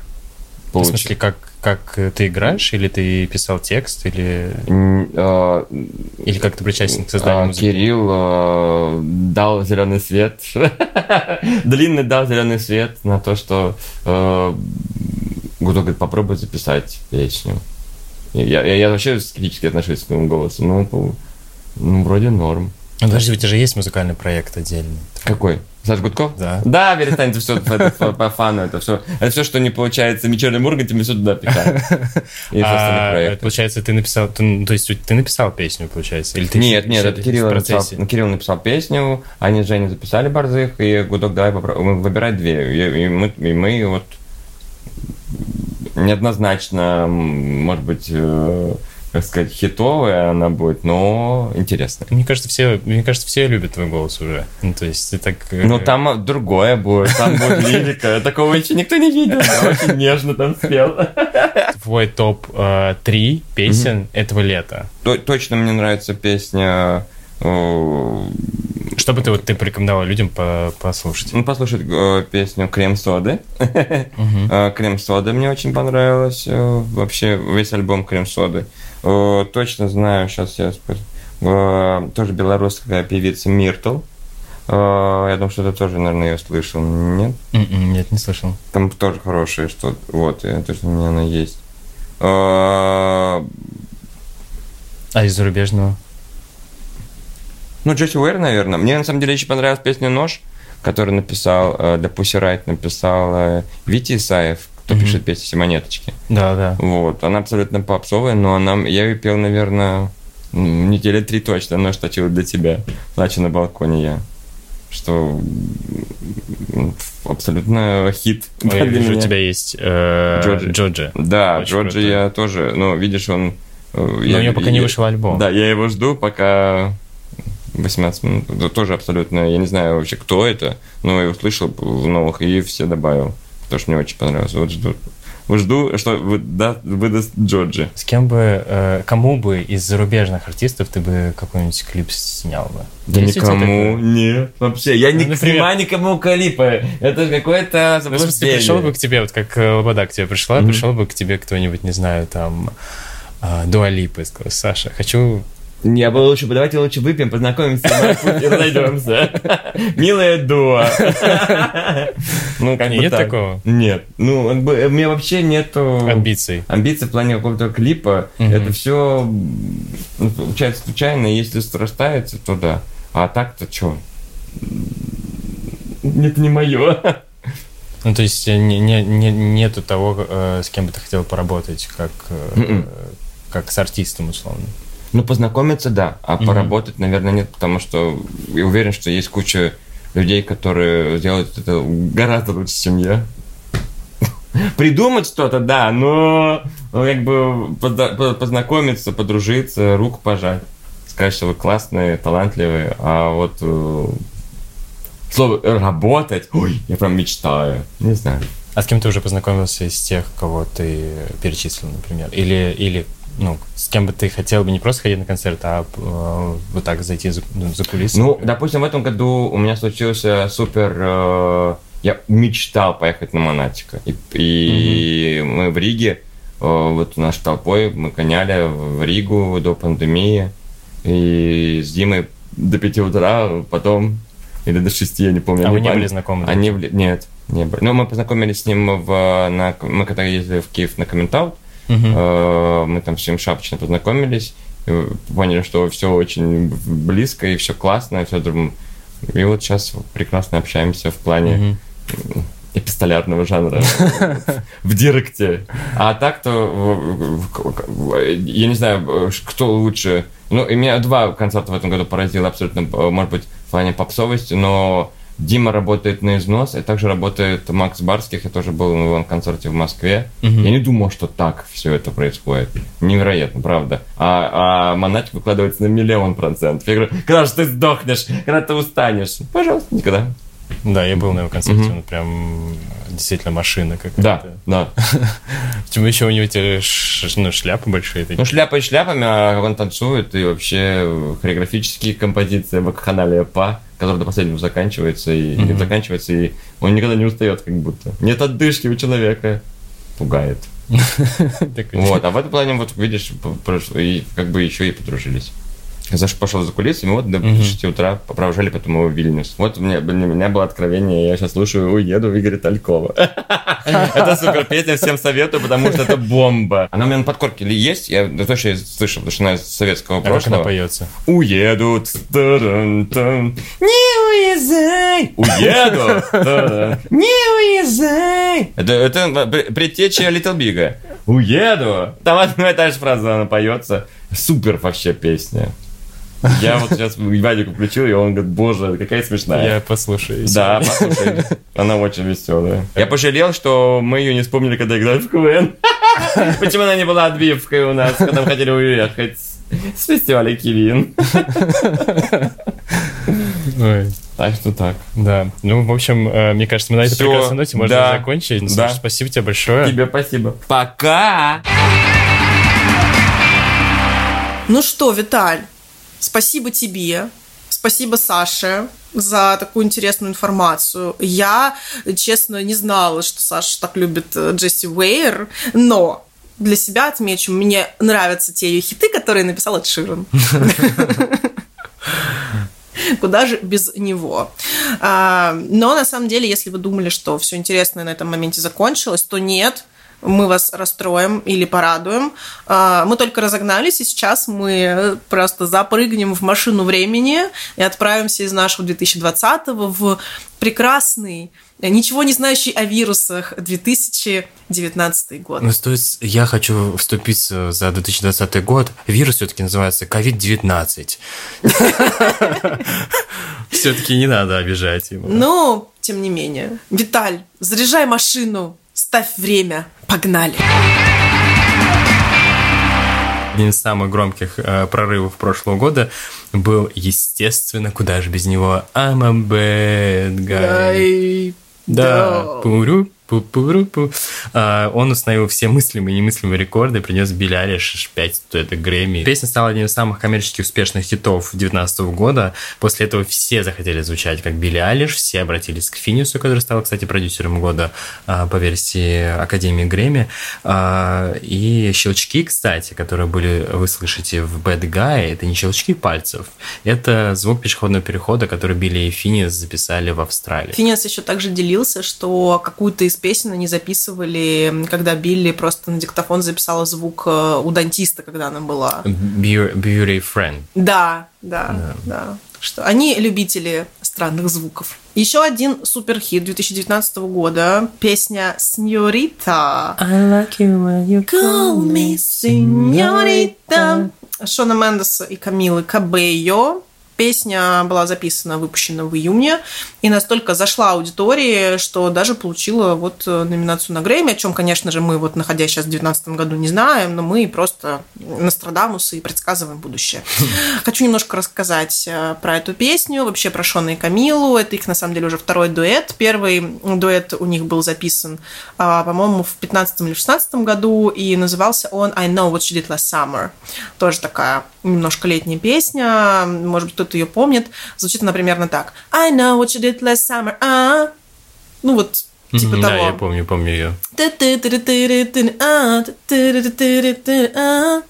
В смысле, как, как ты играешь, или ты писал текст, или... А, или как ты причастен к созданию а, музыки? Кирилл а, дал зеленый свет, <laughs> длинный дал зеленый свет на то, что а, Гудо говорит, попробуй записать песню. Я, я, я вообще скептически отношусь к своему голосу, но ну, вроде норм. Подожди, у тебя же есть музыкальный проект отдельный. Какой? Саш Гудков? Да. Да, перестаньте все по, фану. Это все, это все, что не получается в вечернем Урганте, мы все туда пихаем. <laughs> а, получается, ты написал, ты, ну, то есть ты написал песню, получается? Или ты нет, нет, это Кирилл написал, Кирилл написал песню, они с Женей записали Борзых, и Гудок, давай попробуем выбирать две. И, мы, и мы вот неоднозначно, может быть, э, как сказать, хитовая она будет, но интересная. Мне кажется, все, мне кажется, все любят твой голос уже. Ну, то есть ты так... э, Ну, там другое будет, там будет <laughs> лирика. Такого еще никто не видел. Я очень нежно там спел. Твой топ-3 песен этого лета. То- Точно мне нравится песня... э, Что бы ты, вот, ты порекомендовал людям по- послушать? Ну, послушать э, песню «Крем соды». <laughs> Э, «Крем соды» мне очень понравилось. э, Вообще весь альбом «Крем соды». Э, Точно знаю, сейчас я скажу. Э, Тоже белорусская певица Миртл. Э, Я думаю, что ты тоже, наверное, ее слышал. Нет? М-м, Нет, не слышал. Там тоже хорошее что-то. Вот, я- точно у меня она есть. А из зарубежного? Ну, Джесси Уэр, наверное. Мне, на самом деле, еще понравилась песня «Нож», которую написал, для Pussy Riot написал Витя Исаев, кто Мгм. пишет песни «Монеточки». Да, да. Вот, она абсолютно попсовая, но она, я ее пел, наверное, недели три точно, «Нож точил для тебя», «Плачу на балконе я». Что абсолютно хит Ой, я для вижу, у меня. тебя есть э, Джорджи. Джорджи. Да, Очень Джорджи круто. я тоже, ну, видишь, он... э, Но я- у него пока не я- вышел альбом. Да, я его жду, пока 18 минут. Тоже абсолютно, я не знаю вообще, кто это, но я услышал в новых и все добавил, потому что мне очень понравилось. Вот жду. Жду, что вы- да, выдаст Джорджи. С кем бы, э, кому бы из зарубежных артистов ты бы какой-нибудь клип снял бы? Да Есть никому, нет. Вообще, я не Ну, например- снимаю никому клипы. Это какое-то Ну, в смысле, пришел бы к тебе, вот как э, Лобода к тебе пришла, Мгм. пришел бы к тебе кто-нибудь, не знаю, там, э, Дуалипа сказал, Саша, хочу... Не, было лучше, давайте лучше выпьем, познакомимся и разойдемся. <laughs> <laughs> Милая дуа. <laughs> Ну, как Нет так. такого? Нет. Ну, как бы, у меня вообще нету... Амбиций. амбиции в плане какого-то клипа, это все получается случайно, если срастается, то да. А так-то что? Это не мое. Ну, то есть э, не, не, не- нету того, э, с кем бы ты хотел поработать, как, э, Мгм. как с артистом, условно. Ну, познакомиться, да, а Мгм. поработать, наверное, нет, потому что я уверен, что есть куча людей, которые делают это гораздо лучше, чем я. Придумать что-то, да, но ну, как бы позна- по- познакомиться, подружиться, руку пожать. Сказать, что вы классные, талантливые, а вот э, слово работать, ой, я прям мечтаю. Не знаю. А с кем ты уже познакомился из тех, кого ты перечислил, например? Или, или ну, с кем бы ты хотел бы не просто ходить на концерт, а э, вот так зайти за, ну, за кулисы? Ну, допустим, в этом году у меня случился супер... э, я мечтал поехать на Монатика. И, и мы в Риге, э, вот нашей толпой, мы гоняли в Ригу до пандемии. И с Димой до 5 утра, потом... Или до 6, я не помню. а вы не были знакомы? да? Они вли- Нет, не были. Ну, мы познакомились с ним в... На... Мы когда ездили в Киев на комментаут, Э, Мы там с ним шапочно познакомились, поняли, что все очень близко и все классно, и все друг- И вот сейчас прекрасно общаемся в плане эпистолярного жанра <laughs> в директе. А так-то, я не знаю, кто лучше. Ну, и меня два концерта в этом году поразило абсолютно, может быть, в плане попсовости, но Дима работает на износ, и также работает Макс Барских, я тоже был на его концерте в Москве. Мгм. Я не думал, что так все это происходит. Невероятно, правда. А, а Монатик выкладывается на миллион процентов. Я говорю, когда же ты сдохнешь, когда ты устанешь? Пожалуйста, никогда. Да, я был на его концерте, Мгм. он прям действительно машина какая-то. Да, да. <laughs> Почему еще у него те ну, шляпы большие такие? Ну, шляпа и шляпами, а он танцует, и вообще хореографические композиции Вакханалия Па, который до последнего заканчивается и Мгм. заканчивается, и он никогда не устает, как будто. Нет отдышки у человека. Пугает. <laughs> Вот, а в этом плане, вот видишь, и как бы еще и подружились. Заш пошел за кулисами, вот до Мгм. 6 утра провожали потом его в Вильнюс. Вот у меня, у меня было откровение, я сейчас слушаю «Уеду» Игоря Талькова. Это супер песня, всем советую, потому что это бомба. Она у меня на подкорке ли есть, я точно слышал, потому что она из советского А как она прошлого. поется? Та-дам-там. Не уезжай. Уеду. Не уезжай. Это, это пр- предтеча Little Big. Уеду. Там одна и та же фраза она поется. Супер вообще песня. Я вот сейчас Вадику включил, и он говорит, боже, какая смешная. Я послушаю. Да, послушай. Она очень веселая. Я пожалел, что мы ее не вспомнили, когда играли в КВН. <laughs> Почему она не была отбивкой у нас, когда мы хотели уехать с фестиваля Кивин. Ой. Так что так. Да. Ну, в общем, э, мне кажется, мы на этой прекрасной ноте можно да, закончить. Ну, да. Саша, спасибо тебе большое. Тебе спасибо. Пока! Ну что, Виталь, спасибо тебе, спасибо Саше за такую интересную информацию. Я, честно, не знала, что Саша так любит э, Джесси Уэйр, но для себя отмечу, мне нравятся те ее хиты, которые написал Эд Ширан. <laughs> Куда же без него? А, Но на самом деле, если вы думали, что все интересное на этом моменте закончилось, то нет. Мы вас расстроим или порадуем. А, Мы только разогнались, и сейчас мы просто запрыгнем в машину времени и отправимся из нашего 2020 в прекрасный, ничего не знающий о вирусах 2019 год. Ну, то есть я хочу вступиться за 2020 год. Вирус все-таки называется COVID-19. <laughs> Все-таки не надо обижать его. Но, тем не менее. Виталь, заряжай машину, ставь время, погнали. Один из самых громких э, прорывов прошлого года был, естественно, куда же без него, I'm a bad guy. Ай, Да, Да. пуру, А, Он установил все мыслимые и немыслимые рекорды, принес Билли Алиш 5 статуэток Грэмми. Песня стала одним из самых коммерческих успешных хитов 2019 года. После этого все захотели звучать как Билли Алиш, все обратились к Финису, который стал, кстати, продюсером года а, по версии Академии Грэмми. А, И щелчки, кстати, которые были, вы слышите в Bad Guy, это не щелчки пальцев, это звук пешеходного перехода, который Билли и Финис записали в Австралии. Финес еще также делился, что какую-то из песен они записывали, когда Билли просто на диктофон записала звук э, у дантиста, когда она была. Beau- Beauty Friend. Да, да, да. Что они любители странных звуков. Еще один суперхит 2019 года. Песня «Сеньорита». Call me señorita. Шона Мендеса и Камилы Кабейо. Песня была записана, выпущена в июне, и настолько зашла аудитории, что даже получила вот э, номинацию на Грэмми, о чем, конечно же, мы, вот находясь сейчас в 2019 году, не знаем, но мы просто Нострадамусы и предсказываем будущее. <laughs> Хочу немножко рассказать э, про эту песню, вообще про Шона и Камилу. Это их, на самом деле, уже второй дуэт. Первый дуэт у них был записан, а, по-моему, в 15 или 16 году, и назывался он «I Know What She Did Last Summer». Тоже такая немножко летняя песня, может быть, кто-то ее помнит. Звучит она примерно так. I know what you did last summer, а? Ну вот, типа Мгм, того. Да, я помню, помню ее. А, а.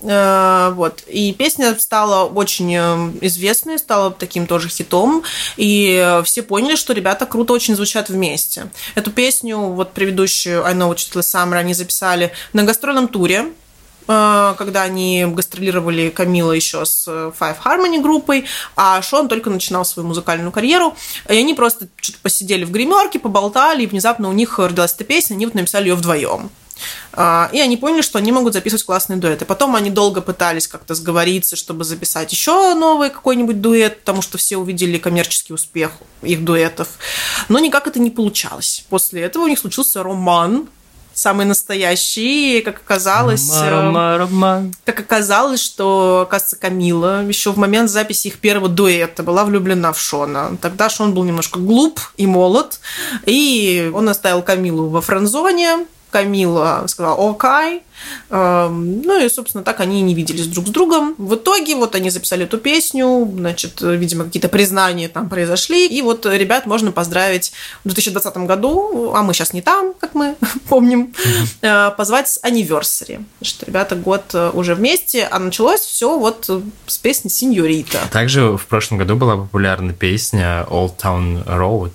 А, Вот. И песня стала очень э, известной, стала таким тоже хитом. И все поняли, что ребята круто очень звучат вместе. Эту песню, вот предыдущую I Know What You Did Last Summer, они записали на гастрольном туре когда они гастролировали Камила еще с э, Five Harmony группой, а Шон только начинал свою музыкальную карьеру, и они просто что-то посидели в гримерке, поболтали, и внезапно у них родилась эта песня, они вот написали ее вдвоем. А, И они поняли, что они могут записывать классные дуэты. Потом они долго пытались как-то сговориться, чтобы записать еще новый какой-нибудь дуэт, потому что все увидели коммерческий успех их дуэтов. Но никак это не получалось. После этого у них случился роман, самый настоящий, и, как оказалось... э, Рома, Рома. как оказалось, что, оказывается, Камила еще в момент записи их первого дуэта была влюблена в Шона. Тогда Шон был немножко глуп и молод, и он оставил Камилу во френдзоне. Камила сказала «Окей». Эм, Ну и, собственно, так они и не виделись друг с другом. В итоге вот они записали эту песню, значит, видимо, какие-то признания там произошли. И вот ребят можно поздравить в 2020 году, а мы сейчас не там, как мы <laughs> помним, э, позвать с anniversary. Что ребята год э, уже вместе, а началось все вот э, с песни «Синьорита». Также в прошлом году была популярна песня Old Town Road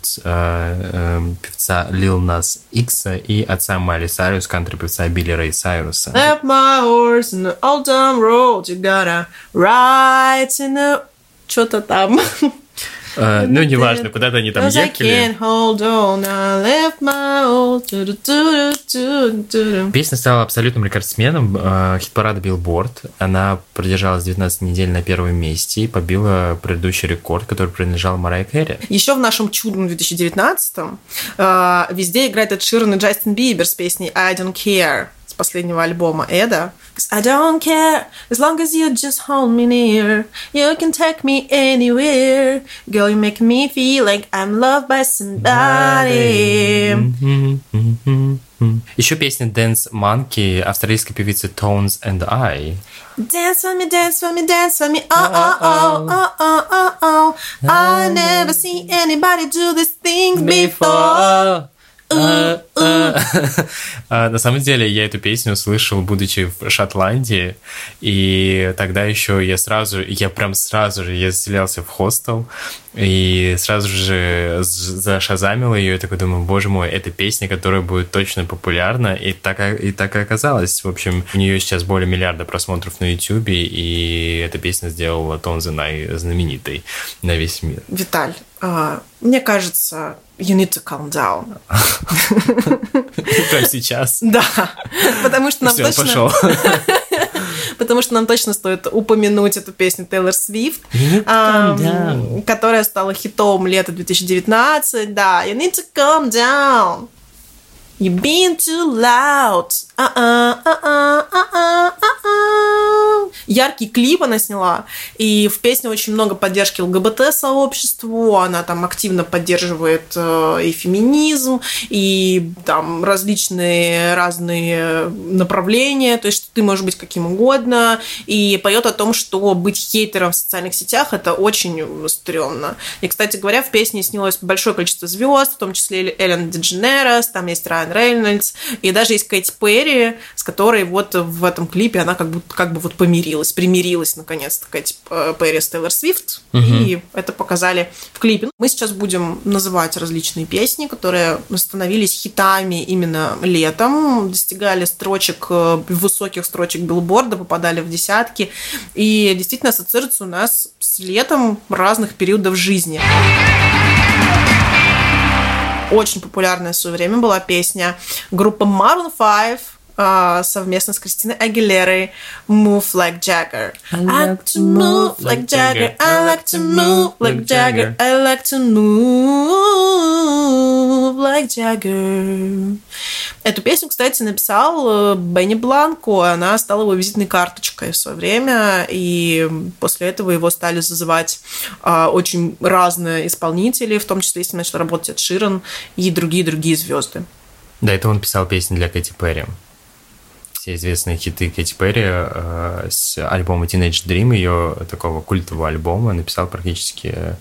певца Lil Nas X и отца Майли Сайрус, кантри-певца Билли Рэй Сайруса. Left my horse in the old town road, you gotta ride in the... Что-то там. Э, ну, неважно, куда-то они там ехали. Песня стала абсолютным рекордсменом э, хит-парада Billboard. Она продержалась 19 недель на первом месте и побила предыдущий рекорд, который принадлежал Марайя Кэрри. Еще в нашем чудном 2019-м э, везде играет Эд Ширан и Джастин Бибер с песней I Don't Care с последнего альбома Эда. 'Cause I don't care as long as you just hold me near. You can take me anywhere. Girl, you make me feel like I'm loved by somebody. Еще песня Dance Monkey австралийской певицы Tones and I. Dance for me, dance for me, dance for me. Oh, oh, oh, oh, oh, oh, oh. I never see anybody do these things before. А, а. <laughs> А, На самом деле, я эту песню услышал, будучи в Шотландии, и тогда еще я сразу, я прям сразу же, я заселялся в хостел, и сразу же зашазамил ее, и такой думаю, боже мой, это песня, которая будет точно популярна, и так, и так и оказалось. В общем, у нее сейчас более миллиарда просмотров на YouTube, и эта песня сделала Тонзе Най знаменитой на весь мир. Виталь, мне кажется, you need to calm down. <laughs> Прямо сейчас. Да, потому что нам Все, точно... пошел. <laughs> Потому что нам точно стоит упомянуть эту песню Тейлор Свифт, которая стала хитом лета 2019. Да, you need to calm down. You've been too loud. А-а, а-а, а-а. Яркий клип она сняла, и в песне очень много поддержки ЛГБТ-сообществу, она там активно поддерживает э, и феминизм, и там различные разные направления, то есть что ты можешь быть каким угодно, и поет о том, что быть хейтером в социальных сетях это очень стрёмно. И, кстати говоря, в песне снялось большое количество звезд, в том числе Эллен Дедженерес, там есть Райан Рейнольдс, и даже есть Кэти Перри, с которой вот в этом клипе она как будто как бы вот помирилась, примирилась наконец-то Кэти э, Перри с Тейлор Свифт, и это показали в клипе. Мы сейчас будем называть различные песни, которые становились хитами именно летом, достигали строчек, э, высоких строчек билборда, попадали в десятки, и действительно ассоциируются у нас с летом разных периодов жизни. Очень популярная в свое время была песня группы Maroon 5 а, совместно с Кристиной Агилерой Move Like Jagger. I like to move like Jagger. I like to move like Jagger. I like to move like Jagger. Эту песню, кстати, написал э, Бенни Бланко. Она стала его визитной карточкой в свое время. И после этого его стали зазывать а, очень разные исполнители, в том числе, если начал работать Ширан и другие-другие звезды. Да, это он писал песни для Кэти Перри. Все известные хиты Кэти Перри э, с альбома Teenage Dream, ее такого культового альбома, написал практически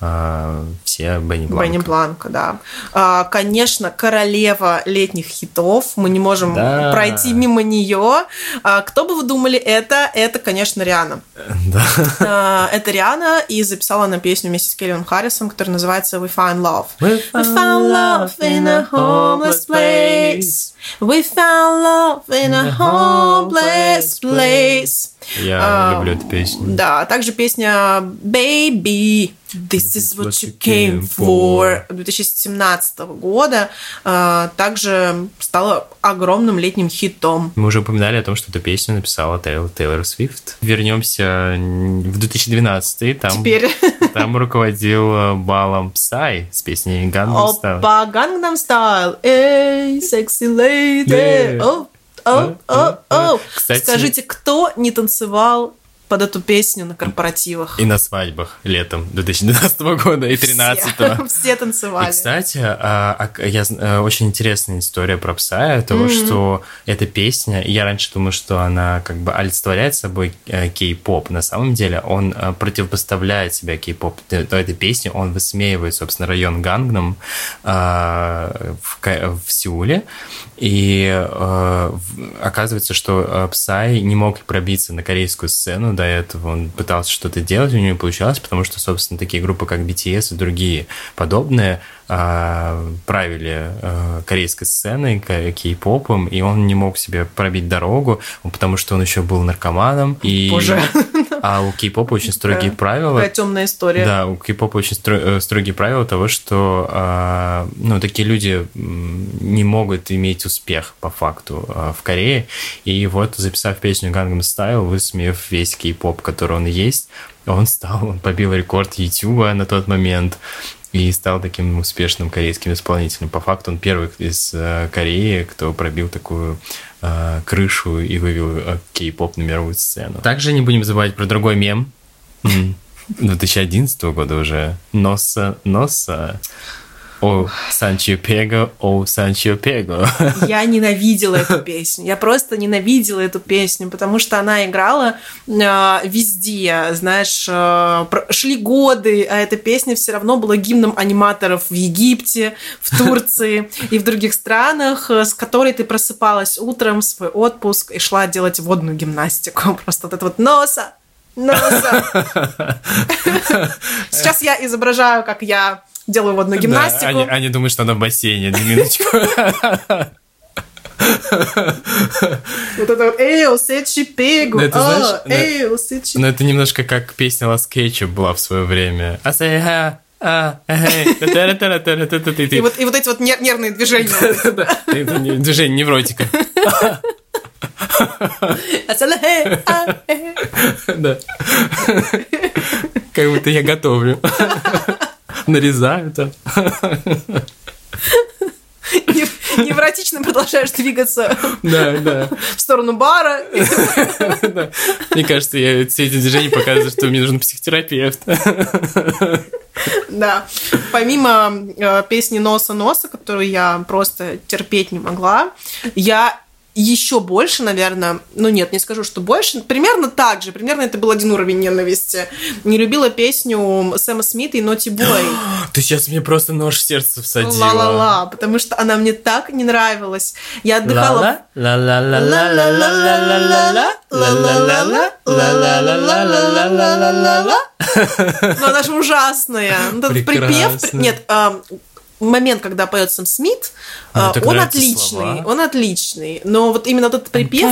э, все Бенни Бланко. Бенни Бланко, да. А, конечно, королева летних хитов. Мы не можем Да. пройти мимо нее. А, кто бы вы думали, это? Это, конечно, Риана. <laughs> Да. А, это Риана, и записала она песню вместе с Келлион Харрисом, которая называется We Found Love. We found love in a homeless place. We found love in a homeless place. Я А, люблю эту песню. Да, также песня Baby, This is what you came for 2017 года а, также стала огромным летним хитом. Мы уже упоминали о том, что эту песню написала Тейлор, Тейлор Свифт. Вернемся в 2012 там, Теперь <laughs> там руководил э, балом Psy с песней Gangnam Style. Опа, Gangnam Style, эй, sexy lady, о, о, о, о. Скажите, кто не танцевал под эту песню на корпоративах? И на свадьбах летом 2012 года и 2013 Все, <laughs> все И, танцевали. кстати, а, а, я, а, очень интересная история про Пса, того, что эта песня, я раньше думал, что она как бы олицетворяет собой э, кей-поп. На самом деле он э, противопоставляет себя кей-поп. То этой песне он высмеивает, собственно, район Гангнам э, в, в Сеуле. И э, оказывается, что э, Псай не мог пробиться на корейскую сцену до этого. Он пытался что-то делать, у него не получалось, потому что, собственно, такие группы, как BTS и другие подобные, э, правили э, корейской сценой, кей-попом, и он не мог себе пробить дорогу, потому что он еще был наркоманом. И... Боже. А у кей-попа очень строгие Такая- правила. Такая темная история. Да, у кей-попа очень стро- э, строгие правила того, что а, ну, такие люди не могут иметь успех по факту а, в Корее. И вот, записав песню Gangnam Style, высмеяв весь кей-поп, который он есть, он стал, он побил рекорд Ютуба на тот момент и стал таким успешным корейским исполнителем. По факту он первый из э, Кореи, кто пробил такую э, крышу и вывел э, кей-поп на мировую сцену. Также не будем забывать про другой мем, <laughs> М, 2011 года уже. Носа, носа. О, Санчо Пего, о, Санчо Пего. <laughs> Я ненавидела эту песню. Я просто ненавидела эту песню, потому что она играла э, везде. Знаешь, э, шли годы, а эта песня все равно была гимном аниматоров в Египте, в Турции <laughs> и в других странах, э, с которой ты просыпалась утром в свой отпуск и шла делать водную гимнастику. <laughs> Просто вот это вот носа, носа. Сейчас я изображаю, как я делаю водную гимнастику. Да, Аня, Аня думает, что она в бассейне, одну минуточку. <laughs> Вот это вот «Эйо, сечи пегу», Ну, это знаешь, «А, ну, «Эйо, сечи Но это немножко как песня Last Ketchup была в свое время. А ha, а, эй. И вот, и вот эти вот нер- нервные движения. <laughs> Движение невротика. <laughs> А, э. Да. Как будто я готовлю. <laughs> Нарезаю там. Нев- Невротично продолжаешь двигаться <laughs> Да, да. в сторону бара. <laughs> Да. Мне кажется, я все эти движения показывают, что мне нужен психотерапевт. Да. Помимо э, песни «Носа-носа», которую я просто терпеть не могла, я еще больше, наверное, ну нет, не скажу, что больше, примерно так же, примерно это был один уровень ненависти. Не любила песню Сэма Смита и Ноти Бой. <gasps> Ты сейчас мне просто нож в сердце всадила. Ла-ла-ла, потому что она мне так не нравилась. Я отдыхала в Но она же ужасная. Ну, этот припев... Прекрасно. Нет, а, момент, когда поет Сэм Смит, а, так он отличный. слова. Он отличный. Но вот именно этот припев...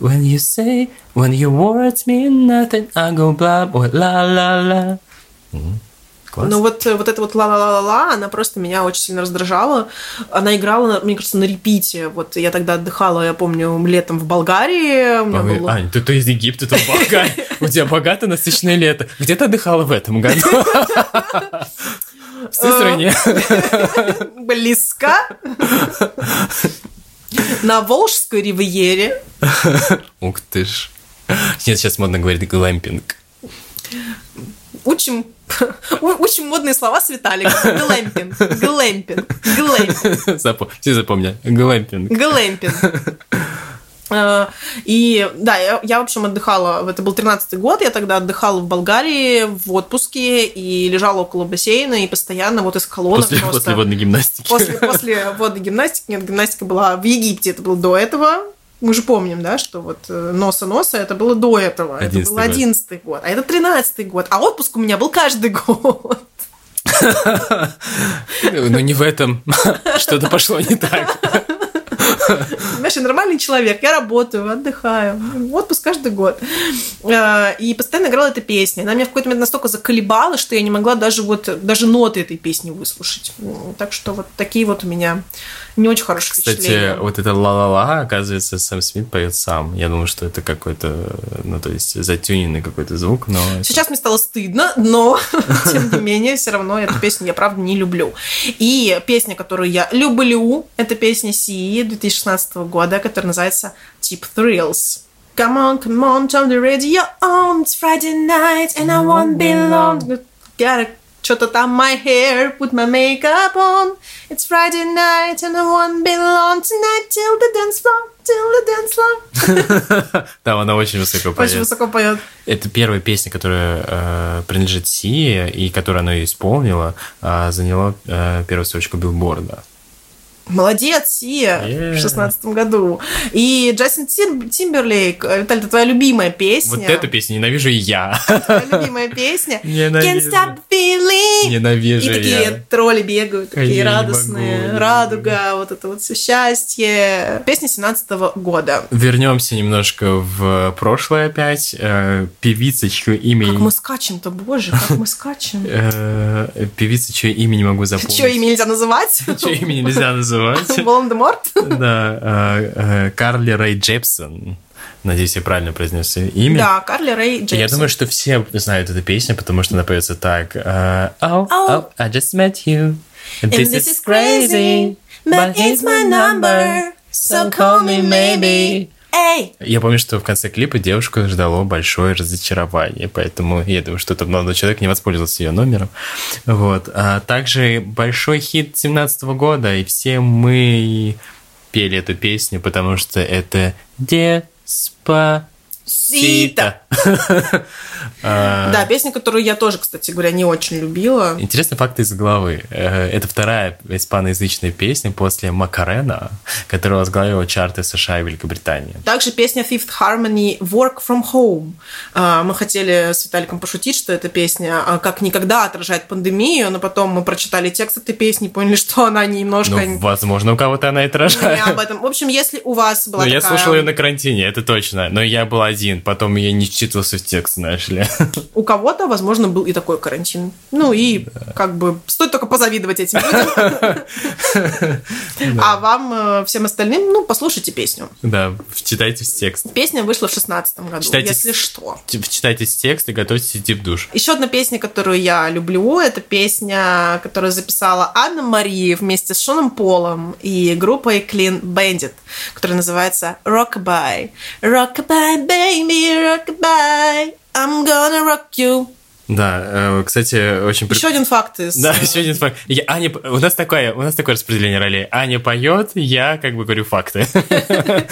When you say, when your words mean nothing, I go blah, boy, la la la. Классно. Ну вот, э, вот это вот ла-ла-ла-ла, она просто меня очень сильно раздражала. Она играла, мне кажется, на репите. Вот я тогда отдыхала, я помню, летом в Болгарии. А вы- был- Ань, ты, ты из Египта, ты в Болгарии. <laughs> У тебя богатое насыщенное лето. Где ты отдыхала в этом году? <laughs> В Сызрани. <laughs> близко. На Волжской ривьере. Ух ты ж. Нет, сейчас модно говорить глэмпинг. Учим, <laughs> учим модные слова с Виталиком. Глэмпинг, глэмпинг, глэмпинг, Запом- Все запомнят. Глэмпинг. глэмпинг. Э, И да, я, я, в общем, отдыхала, это был 13-й год, я тогда отдыхала в Болгарии в отпуске и лежала около бассейна и постоянно вот из колонок После, просто... после водной гимнастики. После, после водной гимнастики, нет, гимнастика была в Египте, это было до этого. Мы же помним, да, что вот э, носа-носа это было до этого. Это 11-й был год. 11 год, а это 13 год. А отпуск у меня был каждый год. <laughs> Ну, не в этом. <laughs> Что-то пошло не так. <laughs> <laughs> Знаешь, я нормальный человек, я работаю, отдыхаю. Отпуск каждый год. Э, И постоянно играла эта песня. Она меня в какой-то момент настолько заколебала, что я не могла даже вот даже ноты этой песни выслушать. Так что вот такие вот у меня не очень хорошие впечатления. Кстати, вот это ла-ла-ла, оказывается, Сэм Смит поет сам. Я думаю, что это какой-то, ну, то есть затюненный какой-то звук, но... это- Сейчас мне стало стыдно, но <laughs> тем не менее, все равно эту песню я правда не люблю. И песня, которую я люблю, это песня Си 2016 года, которая называется Tip Thrills. Come on, come on, turn the radio on. It's Friday night and I won't be long. Gotta что-то там my hair, put my makeup on. It's Friday night and I won't be long tonight till the dance floor, till the dance floor. Да, она очень высоко Очень поет. высоко поет. Это первая песня, которая э, принадлежит Си, и которую она исполнила, э, заняла э, первую строчку билборда. Молодец, Сия, Yeah. в шестнадцатом году. И Джастин Тим- Тимберлейк, Виталь, это твоя любимая песня. Вот эту песню ненавижу и я. Твоя любимая песня. Can't Ненавижу. stop feeling. И Ненавижу такие я. тролли бегают, Я такие не радостные, могу, радуга, вот это вот все счастье. Песня 17 года. Вернемся немножко в прошлое опять. Э, Певица, чье имя... Как мы скачем-то, боже, как мы скачем. Э, Певица, чье имя не могу запомнить. Чье имя нельзя называть? Чье имя нельзя называть. <laughs> Волан-де-Морт? Да, э, э, Карли Рэй Джепсон. Надеюсь, я правильно произнес имя. Да, Карли Рэй Джеймсон. Я думаю, что все знают эту песню, потому что она поется так. э, Oh, Oh. I just met you. And And this is crazy, but here's my number, so call me maybe. Эй! Я помню, что в конце клипа девушку ждало большое разочарование, поэтому я думаю, что этот молодой человек не воспользовался ее номером. Вот. А также большой хит 17 года, и все мы пели эту песню, потому что это Деспа Сита. <laughs> А, Да, песня, которую я тоже, кстати говоря, не очень любила. Интересный факт из головы. Э, Это вторая испаноязычная песня после Макарена, которая возглавила чарты США и Великобритании. Также песня Fifth Harmony Work From Home. А, Мы хотели с Виталиком пошутить, что эта песня а, как никогда отражает пандемию, но потом мы прочитали текст этой песни и поняли, <laughs> что она немножко Ну, возможно, у кого-то она и отражает. об этом. В общем, если у вас была Ну, я такая- слушал ее на карантине, это точно. Но я был один, потом я не вчитывался в текст, знаешь ли. <laughs> У кого-то, возможно, был и такой карантин. Ну и как бы стоит только позавидовать этим людям. <laughs> А вам, э, всем остальным, ну, послушайте песню. Да, вчитайтесь в текст. Песня вышла в шестнадцатом году, Читайте если что. Вчитайтесь в текст и готовьтесь идти в душ. Еще одна песня, которую я люблю, это песня, которую записала Анна Мария вместе с Шоном Полом и группой Clean Bandit, которая называется Rockabye. Rockabye, baby, baby, rock goodbye. I'm gonna rock you. Да, э, кстати, очень Еще один факт из... Да, э, еще один факт. Я- Аня, у нас такое, у нас такое распределение ролей. Аня поет, я как бы говорю факты. <laughs>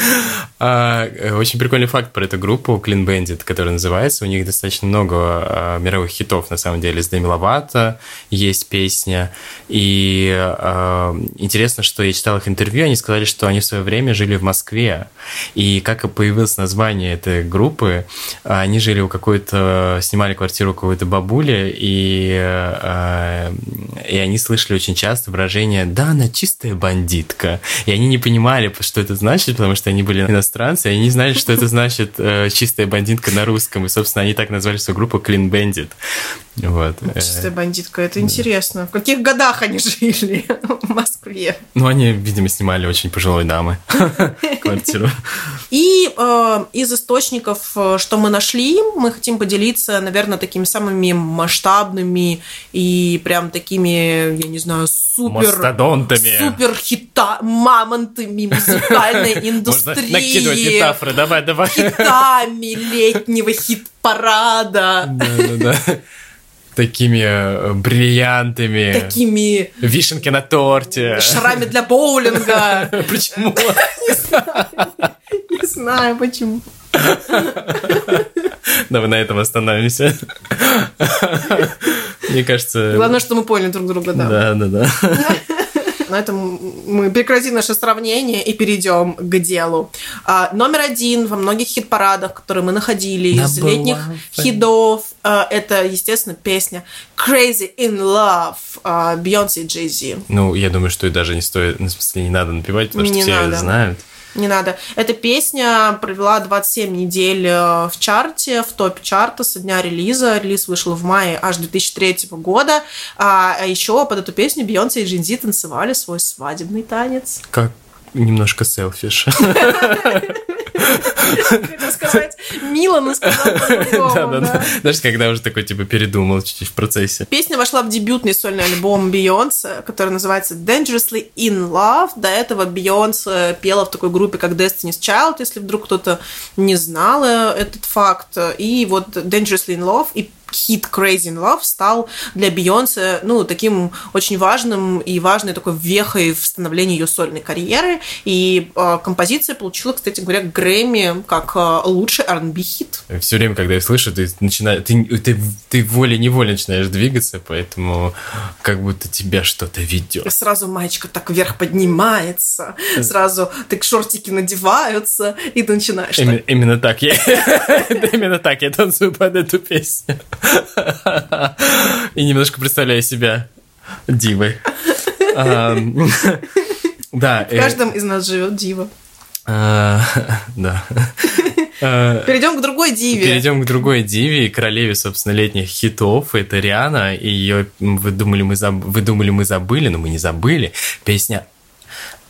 А, э, Очень прикольный факт про эту группу Clean Bandit, которая называется. У них достаточно много а, мировых хитов, на самом деле. С Деми Ловато есть песня. И а, интересно, что я читал их интервью, они сказали, что они в свое время жили в Москве. И как появилось название этой группы, они жили у какой-то, снимали квартиру у какой-то бабули, и, а, и они слышали очень часто выражение «да, она чистая бандитка». И они не понимали, что это значит, потому что они были иностранцы, и они не знали, что это значит э, «чистая бандитка» на русском. И, собственно, они так назвали свою группу Clean Bandit. Вот. Э, Чистая бандитка, это интересно. В каких годах они жили <laughs> в Москве? Ну, они, видимо, снимали очень пожилой дамы <laughs> квартиру. И э, из источников, э, что мы нашли, мы хотим поделиться, наверное, такими самыми масштабными и прям такими, я не знаю, супер... Мастодонтами. Супер хита, мамонтами музыкальной <laughs> Можно индустрии. накидывать метафоры, давай, давай. Хитами летнего хит-парада. Да-да-да. Такими э, бриллиантами. Такими Вишенки на торте. шарами для боулинга. <laughs> Почему? <laughs> Не знаю почему. <laughs> Давай на этом остановимся. Мне кажется... Главное, что мы поняли друг друга, да. Да, да, да. На этом мы прекратим наше сравнение и перейдем к делу. А, номер один во многих хит-парадах, которые мы находили из Number летних one хитов, а, это, естественно, песня Crazy in Love а, Beyoncé и Jay-Z. Ну, я думаю, что и даже не стоит, в смысле, не надо напевать, потому что Не все надо. знают. Не надо. Эта песня провела 27 недель э, в чарте, в топе чарта со дня релиза. Релиз вышел в мае аж 2003 года. А, а еще под эту песню Бейонсе и Джинзи танцевали свой свадебный танец. Как немножко селфиш. <laughs> Хотел сказать, мило, но сказал по-другому. Даже когда уже такой, типа, передумал чуть-чуть в процессе. Песня вошла в дебютный сольный альбом Бейонсе, который называется Dangerously in Love. До этого Бейонсе пела в такой группе, как Destiny's Child, если вдруг кто-то не знал э, этот факт. И вот Dangerously in Love и хит Crazy in Love стал для Бейонсе, ну, таким очень важным и важной такой вехой в становлении ее сольной карьеры. И э, композиция получила, кстати говоря, Грэмми как э, лучший R&B хит. Все время, когда я слышу, ты начинаешь, ты, ты, ты волей-неволей начинаешь двигаться, поэтому как будто тебя что-то ведет. Сразу маечка так вверх поднимается, сразу так шортики надеваются, и ты начинаешь. Именно, так. именно так я, <laughs> именно так я танцую под эту песню. И немножко представляю себя дивой. <laughs> Да. В каждом из нас живет дива. А, <laughs> да. <laughs> Перейдем к другой диве. Перейдем к другой диве, королеве, собственно, летних хитов. Это Риана. И ее вы думали, мы, заб... вы думали, мы забыли, но мы не забыли. Песня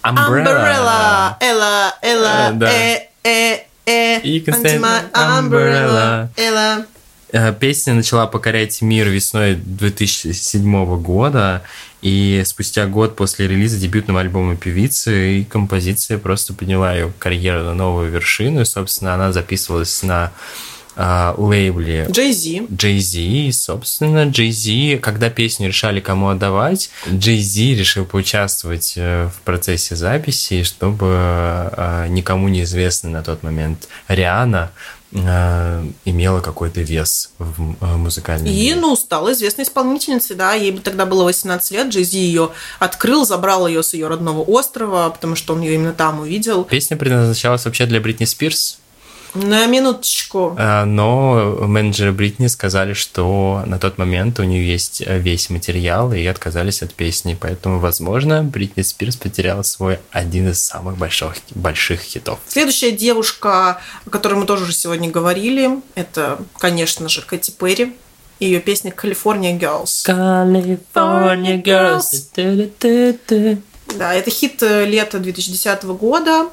Umbrella. Umbrella. Элла, э, э, э. Can stand umbrella. Элла. Э, песня начала покорять мир весной 2007 года, и спустя год после релиза дебютного альбома певицы, и композиция просто подняла ее карьеру на новую вершину, и, собственно, она записывалась на э, лейбле Jay-Z. Jay-Z, и, собственно, Jay-Z, когда песню решали кому отдавать, Jay-Z решил поучаствовать э, в процессе записи, чтобы э, никому неизвестный на тот момент Риана Э, имела какой-то вес в э, музыкальном И, мире. ну, стала известной исполнительницей, да, ей бы тогда было 18 лет, Джейзи ее открыл, забрал ее с ее родного острова, потому что он ее именно там увидел. Песня предназначалась вообще для Бритни Спирс, на минуточку. А, но менеджеры Бритни сказали, что на тот момент у нее есть весь материал, и отказались от песни. Поэтому, возможно, Бритни Спирс потеряла свой один из самых больших, больших хитов. Следующая девушка, о которой мы тоже уже сегодня говорили, это, конечно же, Кэти Перри. Ее песня «California Girls». California Girls. Да, это хит лета 2010 года,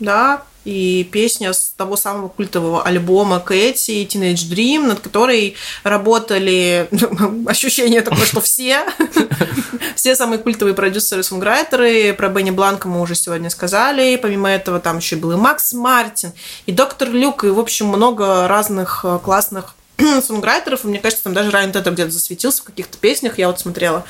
да, и песня с того самого культового альбома Кэти Teenage Dream, над которой работали <laughs> ощущение такое, что все, <laughs> все самые культовые продюсеры сонграйтеры. Про Бенни Бланка мы уже сегодня сказали. Помимо этого там еще был и Макс Мартин, и Доктор Люк, и, в общем, много разных э, классных <clears throat> сонграйтеров, и мне кажется, там даже Райан Тедер где-то засветился в каких-то песнях, я вот смотрела.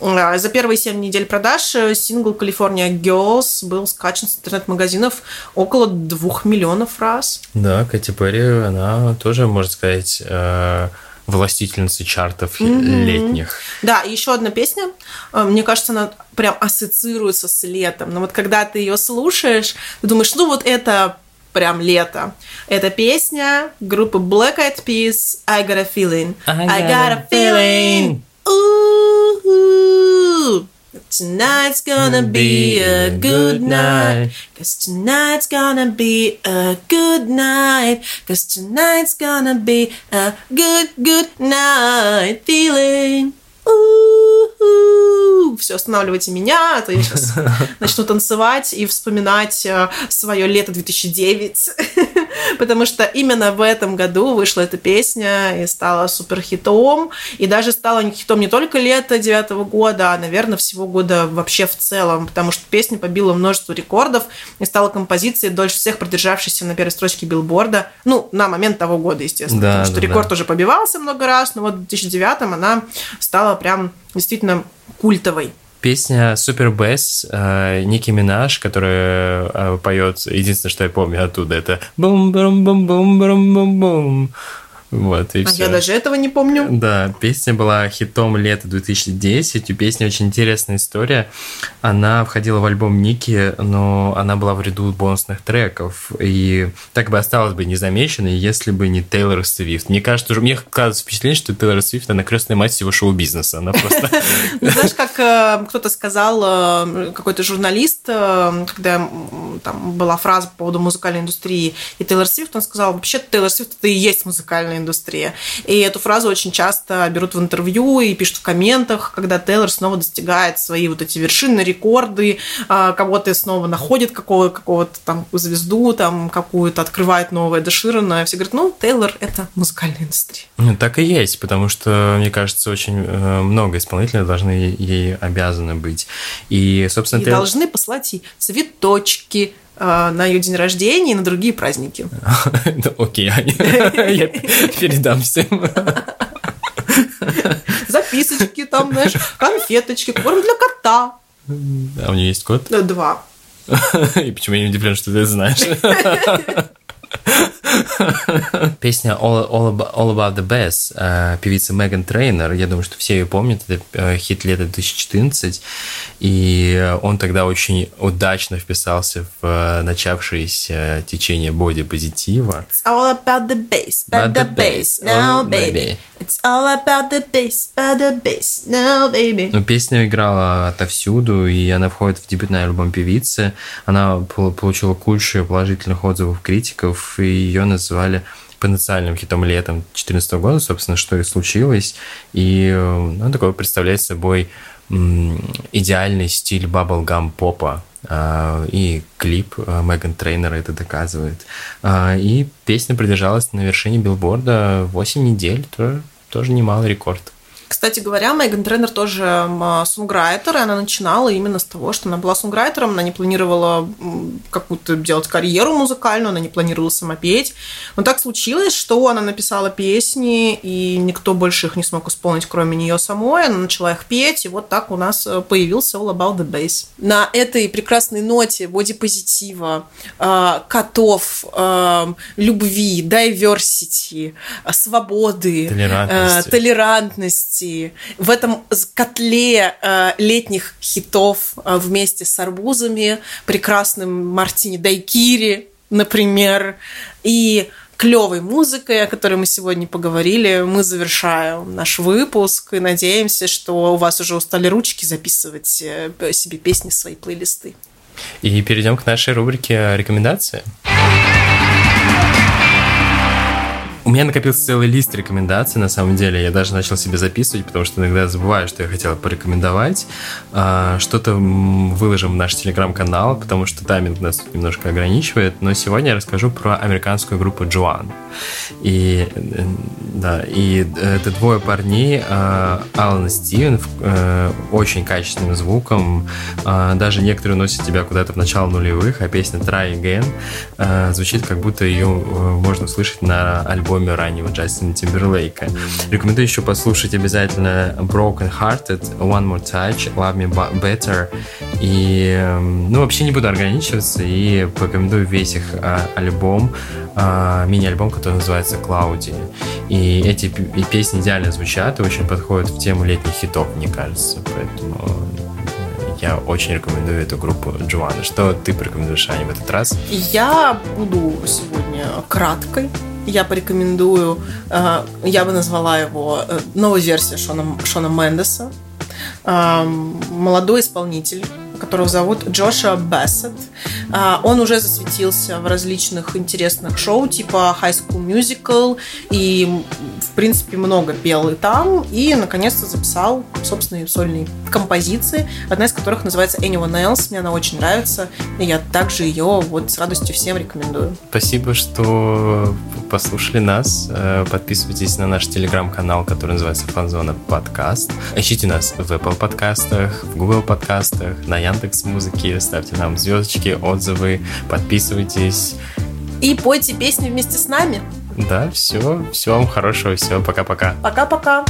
А, за первые 7 недель продаж э, сингл California Girls был скачан с интернет-магазинов около 2 миллионов раз. Да, Кэти Перри, она тоже, можно сказать, э, властительница чартов mm-hmm. летних. Да, и еще одна песня. Э, мне кажется, она прям ассоциируется с летом. Но вот когда ты ее слушаешь, ты думаешь, ну вот это прям лето. Это песня группы Black Eyed Peas I Got a Feeling. I got, I got a feeling. Ooh, tonight's gonna be a good night. Cause tonight's gonna be a good night. Cause tonight's gonna be a good, good night feeling. Все, останавливайте меня, а то я сейчас <laughs> начну танцевать и вспоминать э, свое лето 2009, <laughs> потому что именно в этом году вышла эта песня и стала супер хитом, и даже стала хитом не только лета девятого года, а, наверное, всего года вообще в целом, потому что песня побила множество рекордов и стала композицией, дольше всех продержавшейся на первой строчке билборда, ну, на момент того года, естественно, да, потому что да, рекорд да. уже побивался много раз, но вот в 2009 она стала прям действительно культовой. Песня Супер Бэс э, Ники Минаж, которая э, поет, единственное, что я помню оттуда, это бум бум бум бум бум бум вот, и а все. я даже этого не помню. Да, песня была хитом лета 2010. У песни очень интересная история. Она входила в альбом Ники, но она была в ряду бонусных треков. И так бы осталась бы незамеченной, если бы не Тейлор Свифт. Мне кажется, мне кажется впечатление, что Тейлор Свифт, она крестная мать всего шоу-бизнеса. Она просто... <laughs> Знаешь, как э, кто-то сказал, э, какой-то журналист, э, когда там была фраза по поводу музыкальной индустрии и Тейлор Свифт, он сказал, вообще Тейлор Свифт это и есть музыкальная индустрия. И эту фразу очень часто берут в интервью и пишут в комментах, когда Тейлор снова достигает свои вот эти вершины, рекорды, а, кого-то снова находит какого- какого-то там звезду, там какую-то открывает новое Деширана. Все говорят, ну, Тейлор – это музыкальная индустрия. Ну, так и есть, потому что, мне кажется, очень э, много исполнителей должны ей, обязаны быть. И, собственно, И Тейлор- должны послать ей цветочки, на ее день рождения и на другие праздники. <laughs> Окей, <laughs> я передам всем. Записочки там, знаешь, конфеточки, корм для кота. А у нее есть кот? Два. <laughs> И почему я не удивлен, что ты это знаешь? <laughs> Песня All, All, About, All About the Bass э, певицы Меган Трейнер, я думаю, что все ее помнят, это э, хит лета 2014, и он тогда очень удачно вписался в э, начавшееся течение боди-позитива. It's all about the bass, about the bass, now, baby. It's all about the bass, about the bass, now, baby. Ну, песня играла отовсюду, и она входит в дебютный альбом певицы. Она получила кучу положительных отзывов критиков, и ее называли потенциальным хитом летом 2014 года, собственно, что и случилось. И ну, такое представляет собой идеальный стиль баблгам попа. И клип Меган Трейнера это доказывает. А, и песня продержалась на вершине билборда 8 недель, тоже немалый рекорд. Кстати говоря, Меган Тренер тоже сунграйтер, и она начинала именно с того, что она была сунграйтером, она не планировала какую-то делать карьеру музыкальную, она не планировала сама петь. Но так случилось, что она написала песни, и никто больше их не смог исполнить, кроме нее самой. Она начала их петь, и вот так у нас э, появился All About the Bass. На этой прекрасной ноте бодипозитива, э, котов, э, любви, diversity, свободы, толерантности, толерантности России. В этом котле э, летних хитов э, вместе с арбузами, прекрасным Мартини Дайкири, например, и клевой музыкой, о которой мы сегодня поговорили, мы завершаем наш выпуск и надеемся, что у вас уже устали ручки записывать э, себе песни в свои плейлисты. И перейдем к нашей рубрике рекомендации. У меня накопился целый лист рекомендаций, на самом деле. Я даже начал себе записывать, потому что иногда забываю, что я хотел порекомендовать. А, что-то выложим в наш телеграм-канал, потому что тайминг нас немножко ограничивает. Но сегодня я расскажу про американскую группу Джоан. И, э, да, и это двое парней, а, Алан и Стивен, э, очень качественным звуком. А, даже некоторые носят тебя куда-то в начало нулевых, а песня Try Again э, звучит, как будто ее можно услышать на альбоме альбоме раннего Джастина Тимберлейка. Рекомендую еще послушать обязательно Broken Hearted, One More Touch, Love Me Better. И, эм, ну, вообще не буду ограничиваться и порекомендую весь их а, альбом, а, мини-альбом, который называется Cloudy. И эти песни идеально звучат и очень подходят в тему летних хитов, мне кажется. Поэтому э, я очень рекомендую эту группу Джоанна. Что ты порекомендуешь, Аня, в этот раз? Я буду сегодня краткой я порекомендую, э, я бы назвала его э, новой версией Шона, Шона Мендеса. Молодой исполнитель, которого зовут Джоша Бессет. А, он уже засветился в различных интересных шоу, типа High School Musical, и, принципе, много пел и там, и, наконец-то, записал собственные сольные композиции, одна из которых называется Anyone Else. Мне она очень нравится, и я также ее вот с радостью всем рекомендую. Спасибо, что послушали нас. Э, подписывайтесь на наш телеграм-канал, который называется Фанзона Подкаст. Ищите нас в Apple подкастах, в Google подкастах, на Яндекс Музыке. Ставьте нам звездочки, отзывы, подписывайтесь. И пойте песни вместе с нами. Да, все. Всего вам хорошего. Все, пока-пока. Пока-пока.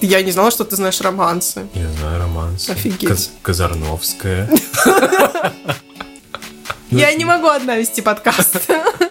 Я не знала, что ты знаешь романсы. Я знаю романсы. Офигеть. Казарновская. <laughs> Я не могу одна вести подкаст. <laughs>